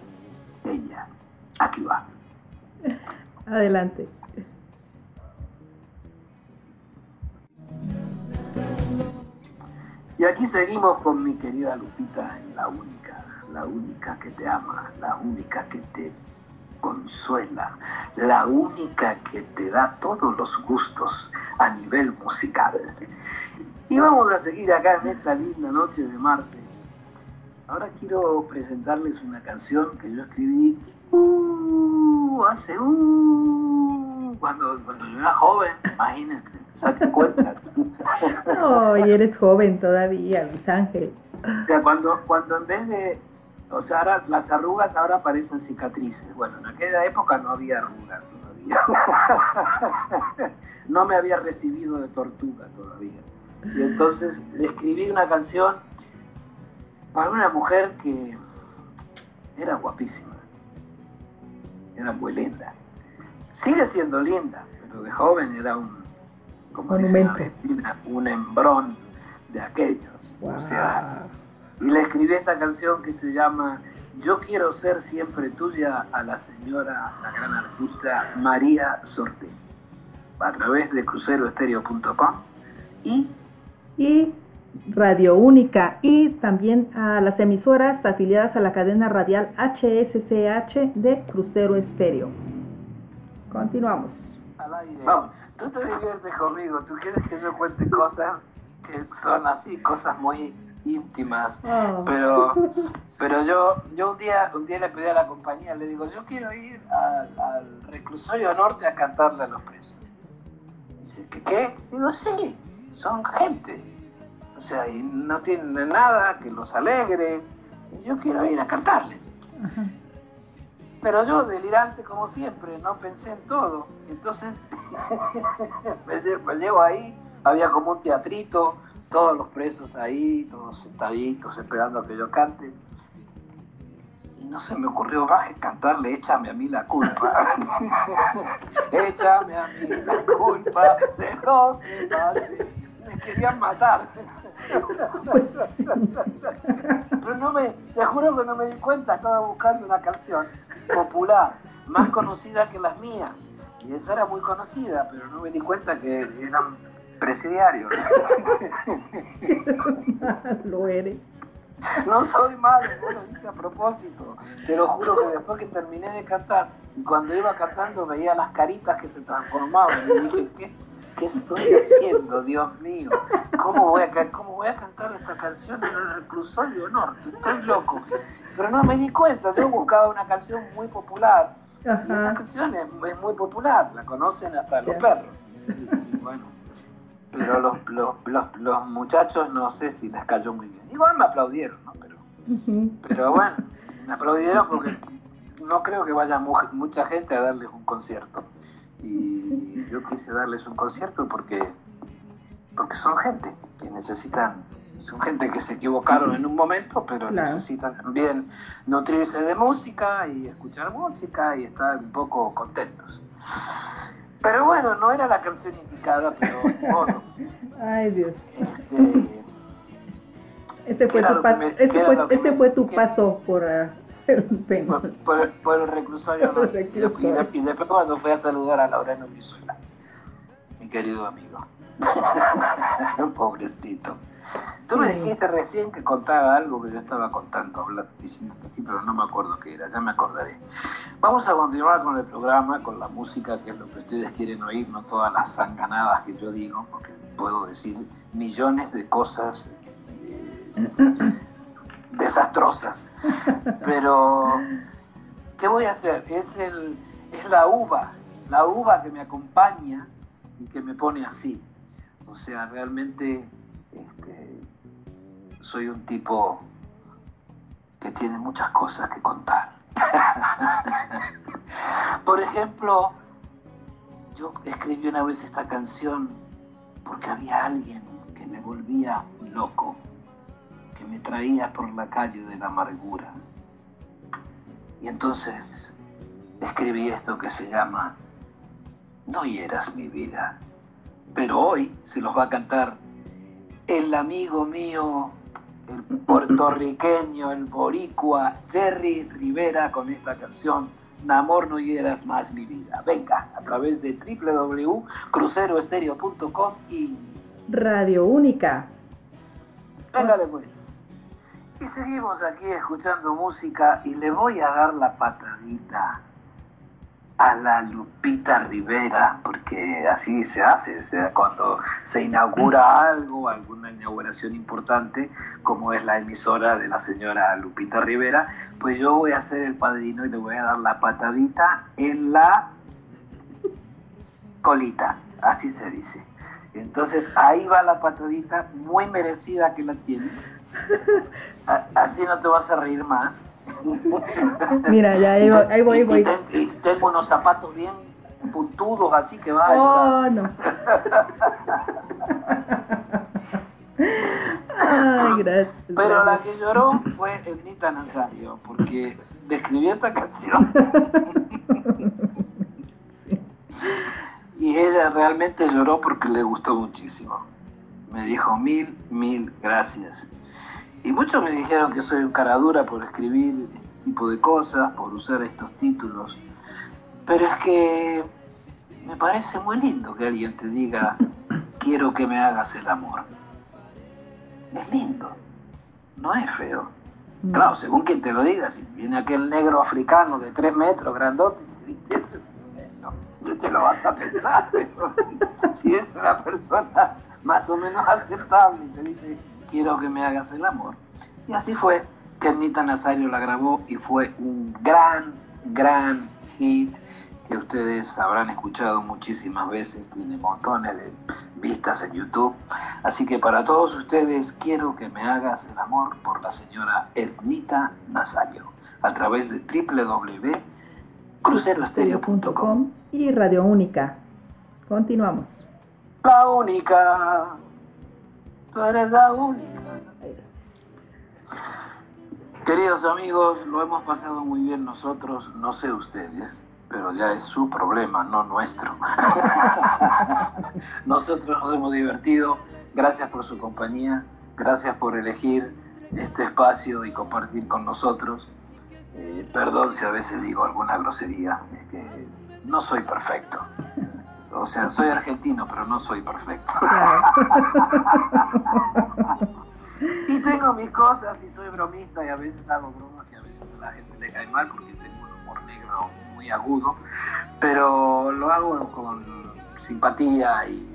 ella. Aquí va.
Adelante.
Y aquí seguimos con mi querida Lupita, la única, la única que te ama, la única que te consuela, la única que te da todos los gustos a nivel musical. Y vamos a seguir acá en esta linda noche de martes. Ahora quiero presentarles una canción que yo escribí uh, hace uh, cuando, cuando yo era joven, imagínense, cuentas.
No, y eres joven todavía, Luis Ángel.
O sea, cuando, cuando en vez de, o sea, ahora las arrugas ahora parecen cicatrices. Bueno, en aquella época no había arrugas todavía. no me había recibido de tortuga todavía. Y entonces le escribí una canción para una mujer que era guapísima. Era muy linda. Sigue siendo linda, pero de joven era un, como
Monumento.
Argentina, un embrón de aquellos. O sea, y le escribí esta canción que se llama Yo quiero ser siempre tuya a la señora, la gran artista María Sorte. A través de cruceroestereo.com y
y Radio Única y también a las emisoras afiliadas a la cadena radial HSCH de Crucero Estéreo. Continuamos.
al aire. Vamos, tú te diviertes conmigo, tú quieres que yo cuente cosas que son así, cosas muy íntimas.
Oh.
Pero pero yo yo un día un día le pedí a la compañía, le digo, yo quiero ir al, al reclusorio norte a cantarle a los presos. Dice, ¿qué qué? Digo, sí, son gente. O sea, y no tienen nada que los alegre. Yo quiero ir a cantarles. Pero yo, delirante como siempre, no pensé en todo. Entonces, me, lle- me llevo ahí, había como un teatrito, todos los presos ahí, todos sentaditos, esperando a que yo cante. Y no se me ocurrió más que cantarle, échame a mí la culpa. échame a mí la culpa de lo que pasé. Me querían matar. Pero no me, te juro que no me di cuenta, estaba buscando una canción popular, más conocida que las mías. Y esa era muy conocida, pero no me di cuenta que eran presidiarios.
Lo eres.
No soy malo, no lo hice a propósito. Te lo juro que después que terminé de cantar, y cuando iba cantando veía las caritas que se transformaban. Y dije, ¿qué, qué estoy haciendo, Dios mío? ¿Cómo voy, a, ¿Cómo voy a cantar esta canción en el reclusorio norte? Estoy loco. Pero no me di cuenta, yo buscaba una canción muy popular. Y esta
Ajá.
canción es, es muy popular, la conocen hasta los perros. Y bueno, pero los, los, los, los muchachos no sé si les cayó muy bien. Igual me aplaudieron, ¿no? Pero, pero bueno, me aplaudieron porque no creo que vaya mu- mucha gente a darles un concierto. y yo quise darles un concierto porque, porque son gente que necesitan, son gente que se equivocaron en un momento, pero necesitan también nutrirse de música y escuchar música y estar un poco contentos. Pero bueno, no era la canción indicada, pero bueno.
Ay, Dios. Este, ese fue, tu, ese fue, ese fue tu paso por, uh,
por, por, el reclusorio. Y, después cuando fui a saludar a Laureno Pizuela, mi querido amigo. Pobrecito. Tú me dijiste recién que contaba algo que yo estaba contando, hablando, diciendo así, pero no me acuerdo qué era, ya me acordaré. Vamos a continuar con el programa, con la música, que es lo que ustedes quieren oír, no todas las sanganadas que yo digo, porque puedo decir millones de cosas eh, desastrosas. Pero, ¿qué voy a hacer? Es, el, es la uva, la uva que me acompaña y que me pone así. O sea, realmente este, soy un tipo que tiene muchas cosas que contar. Por ejemplo, yo escribí una vez esta canción porque había alguien que me volvía loco, que me traía por la calle de la amargura. Y entonces escribí esto que se llama No hieras mi vida. Pero hoy se los va a cantar el amigo mío, el puertorriqueño, el boricua, Jerry Rivera con esta canción, Namor no hieras más mi vida. Venga, a través de www.cruceroestereo.com y
Radio Única.
Venga después. Y seguimos aquí escuchando música y le voy a dar la patadita a la Lupita Rivera, porque así se hace, o sea, cuando se inaugura algo, alguna inauguración importante, como es la emisora de la señora Lupita Rivera, pues yo voy a ser el padrino y le voy a dar la patadita en la colita, así se dice. Entonces ahí va la patadita, muy merecida que la tiene. Así no te vas a reír más.
Mira, ya ahí voy, ahí voy. voy.
tengo unos zapatos bien puntudos, así que va.
Oh, no. Ay, gracias.
Pero la que lloró fue Ednita Nazario, porque describió esta canción. Y ella realmente lloró porque le gustó muchísimo. Me dijo mil, mil gracias. Y muchos me dijeron que soy un cara dura por escribir este tipo de cosas, por usar estos títulos. Pero es que me parece muy lindo que alguien te diga, quiero que me hagas el amor. Es lindo, no es feo. Claro, según quien te lo diga, si viene aquel negro africano de tres metros, grandote, no, te lo vas a pensar, pero si es una persona más o menos aceptable y te dice, quiero que me hagas el amor. Y así fue que Anita Nazario la grabó y fue un gran, gran hit que ustedes habrán escuchado muchísimas veces, tiene montones de vistas en YouTube. Así que para todos ustedes quiero que me hagas el amor por la señora Ednita Nazario a través de www.cruceroestereo.com
y Radio Única. Continuamos.
La única. Tú eres la única. Queridos amigos, lo hemos pasado muy bien nosotros, no sé ustedes, pero ya es su problema, no nuestro. nosotros nos hemos divertido, gracias por su compañía, gracias por elegir este espacio y compartir con nosotros. Eh, perdón si a veces digo alguna grosería, es que no soy perfecto. O sea, soy argentino, pero no soy perfecto. y tengo mis cosas y soy bromista y a veces hago bromas que a veces a la gente le cae mal porque tengo un humor negro muy agudo, pero lo hago con simpatía y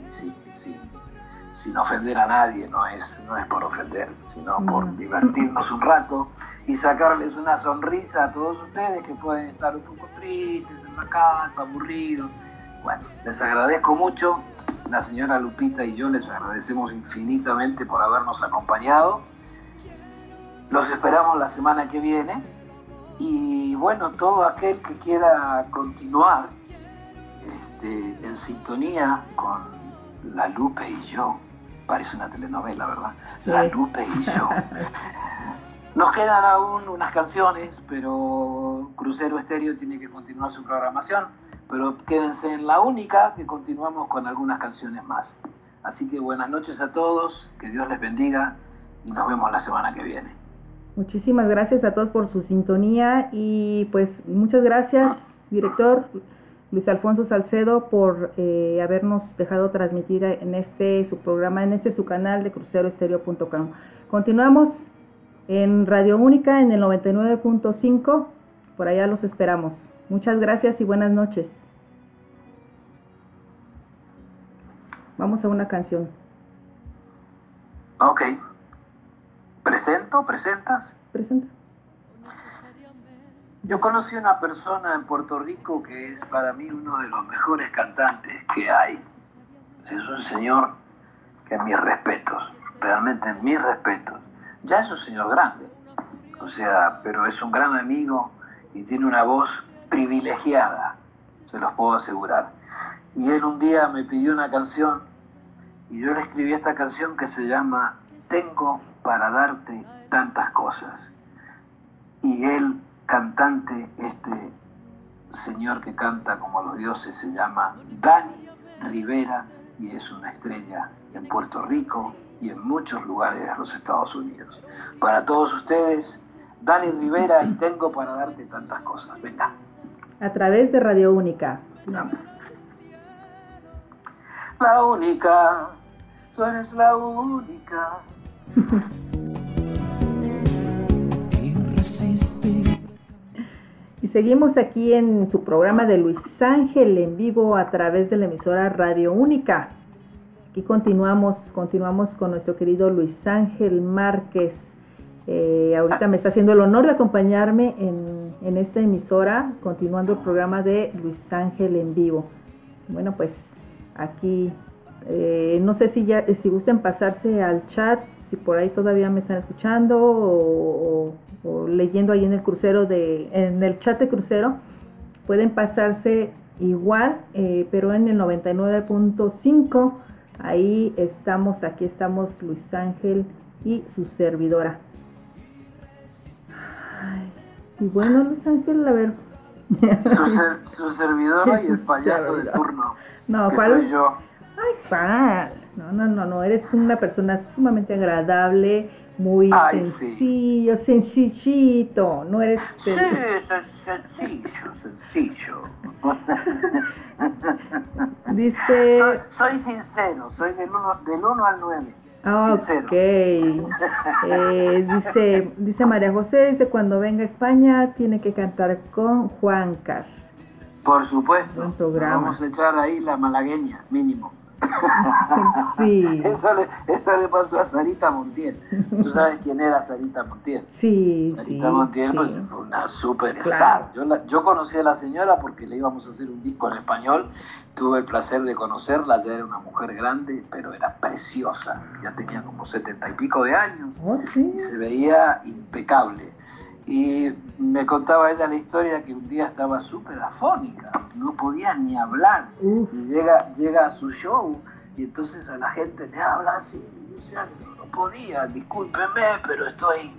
sin, ofender a nadie, no es, no es por ofender, sino por divertirnos un rato y sacarles una sonrisa a todos ustedes que pueden estar un poco tristes en la casa, aburridos bueno, les agradezco mucho. La señora Lupita y yo les agradecemos infinitamente por habernos acompañado. Los esperamos la semana que viene. Y bueno, todo aquel que quiera continuar este, en sintonía con La Lupe y yo. Parece una telenovela, ¿verdad? La Lupe y yo. Nos quedan aún unas canciones, pero Crucero Estéreo tiene que continuar su programación. Pero quédense en la única que continuamos con algunas canciones más. Así que buenas noches a todos, que Dios les bendiga y nos vemos la semana que viene.
Muchísimas gracias a todos por su sintonía y pues muchas gracias, director Luis Alfonso Salcedo, por eh, habernos dejado transmitir en este su programa, en este su canal de cruceroestereo.com. Continuamos en Radio Única en el 99.5. Por allá los esperamos. Muchas gracias y buenas noches. Vamos a una canción.
Ok. ¿Presento? ¿Presentas?
Presenta.
Yo conocí una persona en Puerto Rico que es para mí uno de los mejores cantantes que hay. Es un señor que mis respetos, realmente mis respetos ya es un señor grande, o sea, pero es un gran amigo y tiene una voz privilegiada, se los puedo asegurar. Y él un día me pidió una canción y yo le escribí esta canción que se llama Tengo para darte tantas cosas. Y él, cantante, este señor que canta como los dioses, se llama Dani Rivera y es una estrella en Puerto Rico, y en muchos lugares de los Estados Unidos. Para todos ustedes, Dani Rivera y tengo para darte tantas cosas. Venga.
A través de Radio Única.
La única, tú la única.
Y seguimos aquí en su programa de Luis Ángel en vivo a través de la emisora Radio Única. Aquí continuamos, continuamos con nuestro querido Luis Ángel Márquez. Eh, ahorita me está haciendo el honor de acompañarme en, esta emisora, continuando el programa de Luis Ángel en vivo. Bueno, pues aquí, eh, no sé si ya, si gusten pasarse al chat, si por ahí todavía me están escuchando o, leyendo ahí en el crucero de, en el chat de crucero, pueden pasarse igual, eh, pero en el 99.5 Ahí estamos, aquí estamos Luis Ángel y su servidora. y bueno, Luis Ángel, a ver.
Su, servidora y el payaso de turno. No, ¿cuál? yo.
Ay, Juan. No, no, no, no, eres una persona sumamente agradable, muy sencillo, sencillito, no eres...
Sí, sencillo, sencillo.
Dice...
Soy, sincero, soy del 1 del uno al 9.
Ah, ok. Eh, dice, dice María José, dice, cuando venga a España tiene que cantar con Juan Car.
Por supuesto. Vamos a echar ahí la malagueña, mínimo.
Sí.
Eso le, eso le pasó a Sarita Montiel. ¿Tú sabes quién era Sarita Montiel?
Sí,
Sarita Montiel pues, fue una superstar. Yo, yo conocí a la señora porque le íbamos a hacer un disco en español. Tuve el placer de conocerla. Ya era una mujer grande, pero era preciosa. Ya tenía como setenta y pico de años.
Oh,
y se veía impecable. Y me contaba ella la historia que un día estaba súper afónica, no podía ni hablar. Y llega, llega a su show y entonces a la gente le habla así, o sea, no podía, discúlpeme, pero estoy,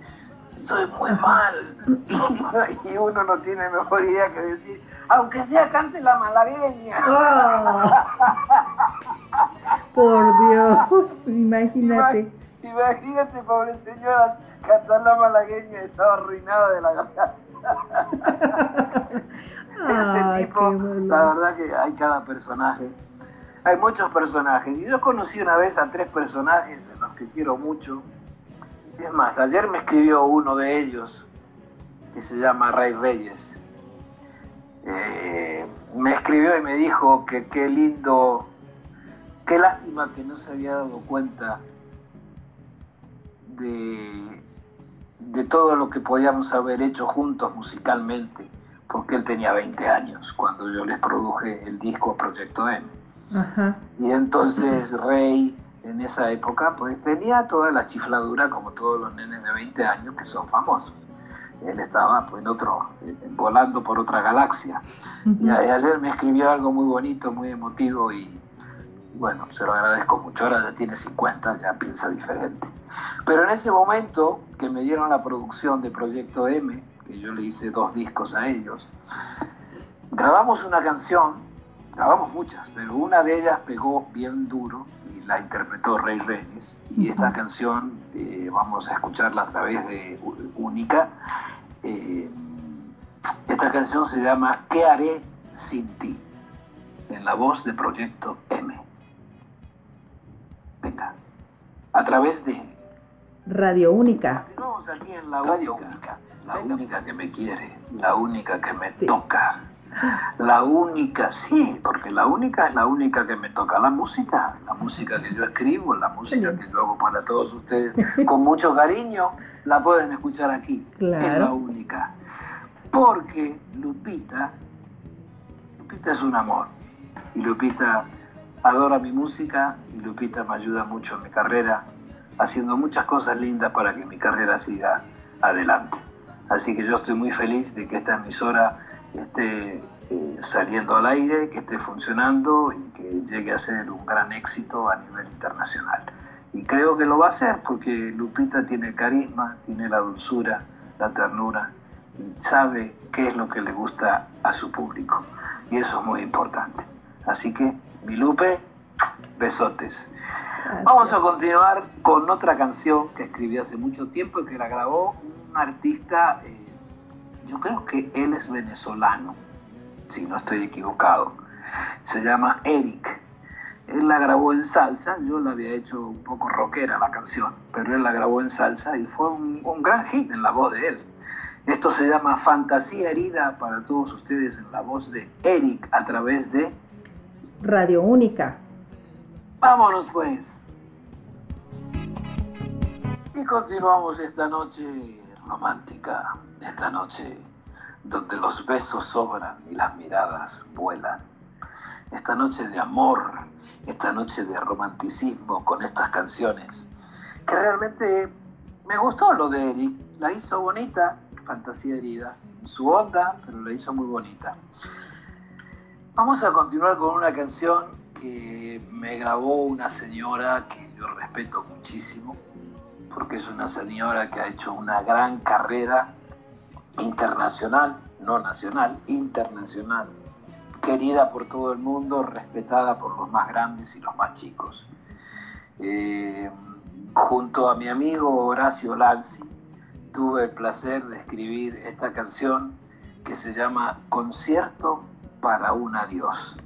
estoy muy mal. y uno no tiene mejor idea que decir, aunque sea cante la malagueña.
Ah. Por Dios, imagínate.
Imagínate, pobre señora, cantar la malagueña estaba arruinada de la garganta. Ese tipo, la verdad que hay cada personaje. Hay muchos personajes. Y yo conocí una vez a tres personajes de los que quiero mucho. Es más, ayer me escribió uno de ellos, que se llama Rey Reyes. Eh, me escribió y me dijo que qué lindo, qué lástima que no se había dado cuenta de, de todo lo que podíamos haber hecho juntos musicalmente, porque él tenía 20 años cuando yo les produje el disco Proyecto M. Y entonces Rey en esa época pues tenía toda la chifladura como todos los nenes de 20 años que son famosos. él estaba pues, en otro, volando por otra galaxia. Y ayer me escribió algo muy bonito, muy emotivo y bueno, se lo agradezco mucho. Ahora ya tiene 50, ya piensa diferente. Pero en ese momento que me dieron la producción de Proyecto M, que yo le hice dos discos a ellos, grabamos una canción, grabamos muchas, pero una de ellas pegó bien duro y la interpretó Rey Reyes. Y esta canción eh, vamos a escucharla a través de Única. Eh, esta canción se llama ¿Qué haré sin ti? En la voz de Proyecto M. Venga, a través de
Radio Única.
Estamos aquí en la Radio Única, la única que me quiere, la única que me toca. La única, sí, porque la única es la única que me toca. La música, la música que yo escribo, la música que yo hago para todos ustedes con mucho cariño, la pueden escuchar aquí. Es la única. Porque Lupita, Lupita es un amor. Y Lupita adora mi música y Lupita me ayuda mucho en mi carrera, haciendo muchas cosas lindas para que mi carrera siga adelante. Así que yo estoy muy feliz de que esta emisora esté eh, saliendo al aire, que esté funcionando y que llegue a ser un gran éxito a nivel internacional. Y creo que lo va a hacer porque Lupita tiene el carisma, tiene la dulzura, la ternura y sabe qué es lo que le gusta a su público. Y eso es muy importante. Así que, mi Lupe, besotes. Vamos a continuar con otra canción que escribí hace mucho tiempo y que la grabó un artista, eh, yo creo que él es venezolano, si no estoy equivocado. Se llama Eric. Él la grabó en salsa, yo la había hecho un poco rockera la canción, pero él la grabó en salsa y fue un, un gran hit en la voz de él. Esto se llama Fantasía Herida para todos ustedes en la voz de Eric a través de
Radio Única.
Vámonos pues. Y continuamos esta noche romántica, esta noche donde los besos sobran y las miradas vuelan. Esta noche de amor, esta noche de romanticismo con estas canciones, que realmente me gustó lo de Eric, la hizo bonita, fantasía herida, su onda, pero la hizo muy bonita. Vamos a continuar con una canción que me grabó una señora que yo respeto muchísimo, porque es una señora que ha hecho una gran carrera internacional, no nacional, internacional, querida por todo el mundo, respetada por los más grandes y los más chicos. Eh, junto a mi amigo Horacio Lanzi, tuve el placer de escribir esta canción que se llama Concierto para un adiós.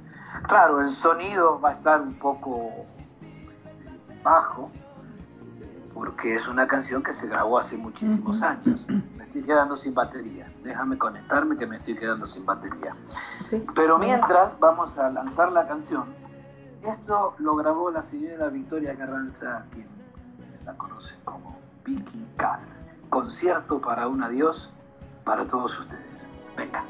Claro, el sonido va a estar un poco bajo, porque es una canción que se grabó hace muchísimos años. Me estoy quedando sin batería. Déjame conectarme que me estoy quedando sin batería. Pero mientras vamos a lanzar la canción, esto lo grabó la señora Victoria Carranza, quien la conocen como Vicky Car. Concierto para un adiós para todos ustedes. Venga.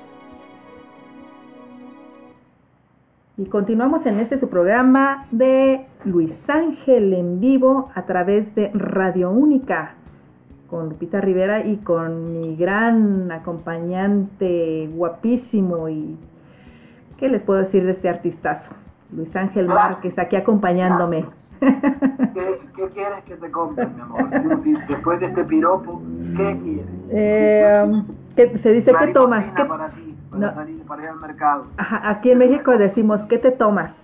Y continuamos en este su programa de Luis Ángel en vivo a través de Radio Única con Lupita Rivera y con mi gran acompañante guapísimo y ¿qué les puedo decir de este artistazo? Luis Ángel Márquez aquí acompañándome.
¿Qué, quieres que te compre, mi amor? Después de este piropo, ¿qué quieres? Eh,
se dice que tomas. ¿Qué,
para para salir para ir al mercado.
aquí en México decimos, ¿qué te tomas?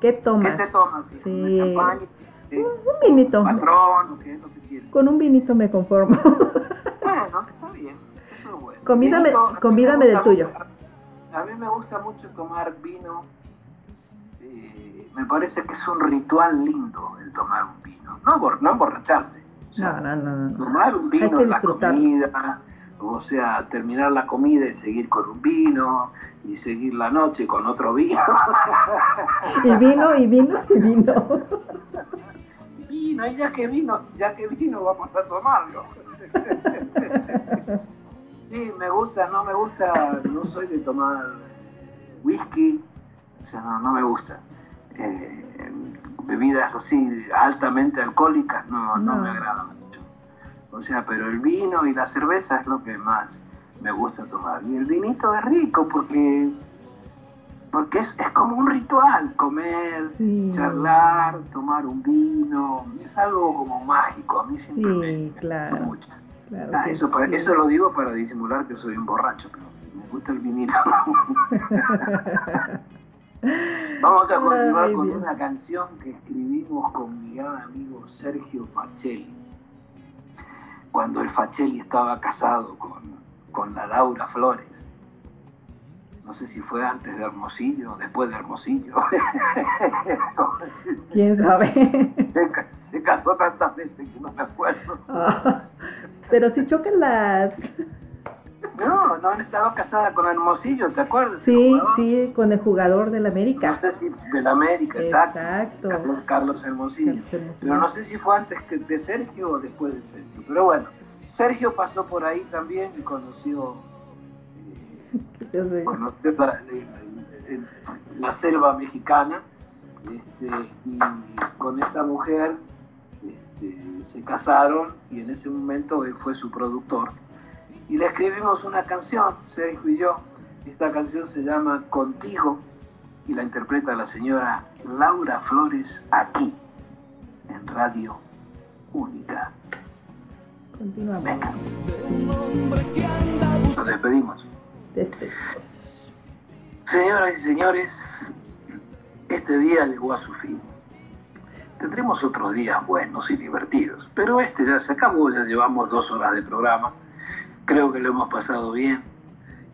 ¿Qué tomas?
¿Qué te tomas?
Sí. Un, vinito.
Patrón, ¿qué es lo que quieres?
Con un vinito me conformo.
bueno, está bien. Eso es bueno.
Convídame, convídame del tuyo.
A mí me gusta mucho tomar vino. Eh, me parece que es un ritual lindo el tomar un vino. No, no emborracharte.
no, no, no, no.
Tomar un vino en la comida o sea, terminar la comida y seguir con un vino, y seguir la noche con otro vino.
y vino, y vino, y vino.
Vino, y ya que vino, ya que vino vamos a tomarlo. Sí, me gusta, no me gusta, no soy de tomar whisky, o sea, no, no me gusta. Eh, bebidas así altamente alcohólicas no, no, no me agradan. O sea, pero el vino y la cerveza es lo que más. me gusta tomar. Y el vinito es rico porque porque es, es como un ritual, comer, charlar, tomar un vino, es algo como mágico, a mí siempre
sí, me, claro,
mucho. Ah, eso, eso lo digo para disimular que soy un borracho, pero me gusta el vinito. Vamos a continuar con una canción que escribimos con mi gran amigo Sergio Facelli, cuando el Facelli estaba casado con, con la Laura Flores no sé si fue antes de Hermosillo o después de Hermosillo.
¿Quién sabe?
Se, casó tantas veces que no me acuerdo.
Ah, pero si chocan las...
No, no estaba casada con Hermosillo, ¿te acuerdas?
Sí, sí, con el jugador del América.
No sé si del América, exacto. Carlos, Hermosillo. Pero no sé si fue antes que de Sergio o después de Sergio. Pero bueno, Sergio pasó por ahí también y conoció conoció la, la, selva mexicana este, y con esta mujer este, se casaron y en ese momento él fue su productor. Y le escribimos una canción, Sergio y yo. Esta canción se llama Contigo y la interpreta la señora Laura Flores aquí, en Radio Única.
Continuamos.
Nos despedimos. Señoras y señores, este día llegó a su fin. Tendremos otros días buenos y divertidos, pero este ya se acabó, ya llevamos dos horas de programa. Creo que lo hemos pasado bien.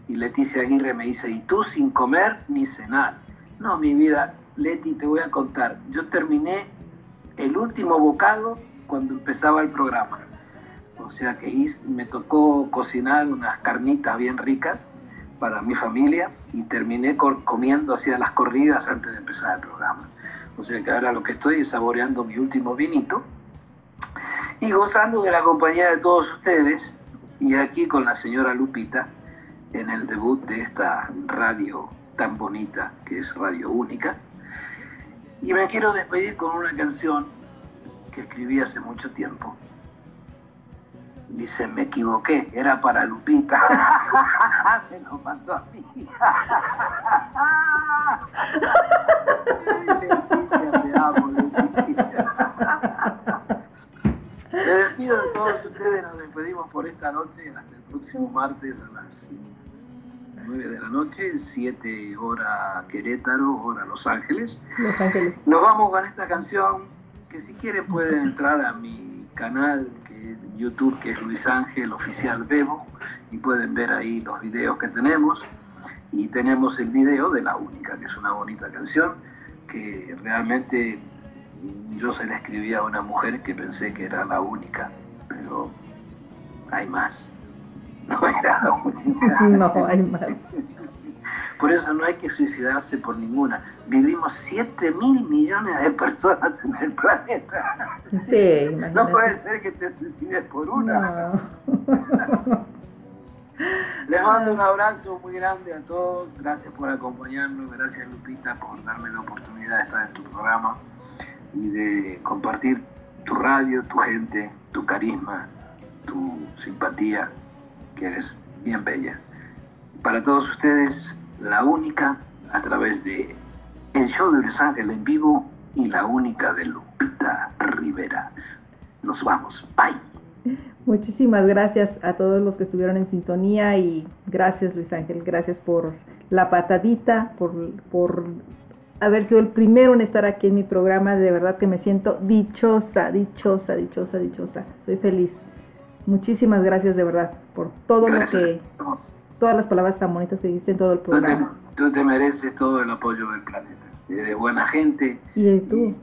Y Leticia Aguirre me dice, ¿y tú sin comer ni cenar? No, mi vida, Leti, te voy a contar. Yo terminé el último bocado cuando empezaba el programa. O sea que me tocó cocinar unas carnitas bien ricas para mi familia y terminé comiendo hacia las corridas antes de empezar el programa. O sea que ahora lo que estoy es saboreando mi último vinito y gozando de la compañía de todos ustedes y aquí con la señora Lupita en el debut de esta radio tan bonita que es Radio Única. Y me quiero despedir con una canción que escribí hace mucho tiempo Dice, me equivoqué, era para Lupita. Se lo mandó a mí. te amo, Despido de todos ustedes, nos despedimos por esta noche, hasta el próximo martes a las 9 de la noche, 7 hora Querétaro, hora Los Ángeles.
Los Ángeles.
Nos vamos con esta canción, que si quieren pueden entrar a mi canal YouTube, que es Luis Ángel Oficial Bebo, y pueden ver ahí los videos que tenemos. Y tenemos el video de La Única, que es una bonita canción, que realmente yo se la escribí a una mujer que pensé que era la única, pero hay más. No era la única.
No, hay más.
Por eso no hay que suicidarse por ninguna. Vivimos 7 mil millones de personas en el planeta.
Sí,
No puede ser que te suicides por una. Les mando un abrazo muy grande a todos. Gracias por acompañarnos. Gracias Lupita por darme la oportunidad de estar en tu programa y de compartir tu radio, tu gente, tu carisma, tu simpatía, que eres bien bella. Para todos ustedes, la única a través de el show de Los Ángeles en vivo y la única de Lupita Rivera. Nos vamos. Bye.
Muchísimas gracias a todos los que estuvieron en sintonía y gracias Luis Ángel, gracias por la patadita, por, por haber sido el primero en estar aquí en mi programa. De verdad que me siento dichosa, dichosa, dichosa, dichosa. Soy feliz. Muchísimas gracias de verdad por todo lo que todas las palabras tan bonitas que dijiste en todo el programa.
Tú te, mereces todo el apoyo del planeta. Eres buena gente.
Y tú.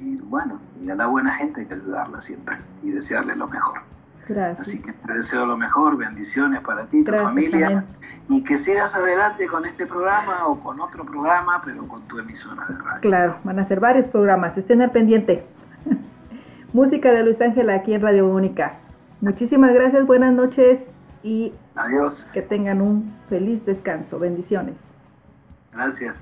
Y, bueno, y a la buena gente hay que ayudarla siempre y desearle lo mejor.
Gracias.
Así que te deseo lo mejor, bendiciones para ti, tu familia. Y que sigas adelante con este programa o con otro programa, pero con tu emisora de radio.
Claro, van a ser varios programas, estén al pendiente. Música de Luis Ángel aquí en Radio Única. Muchísimas gracias, buenas noches y
Adiós.
Que tengan un feliz descanso. Bendiciones.
Gracias.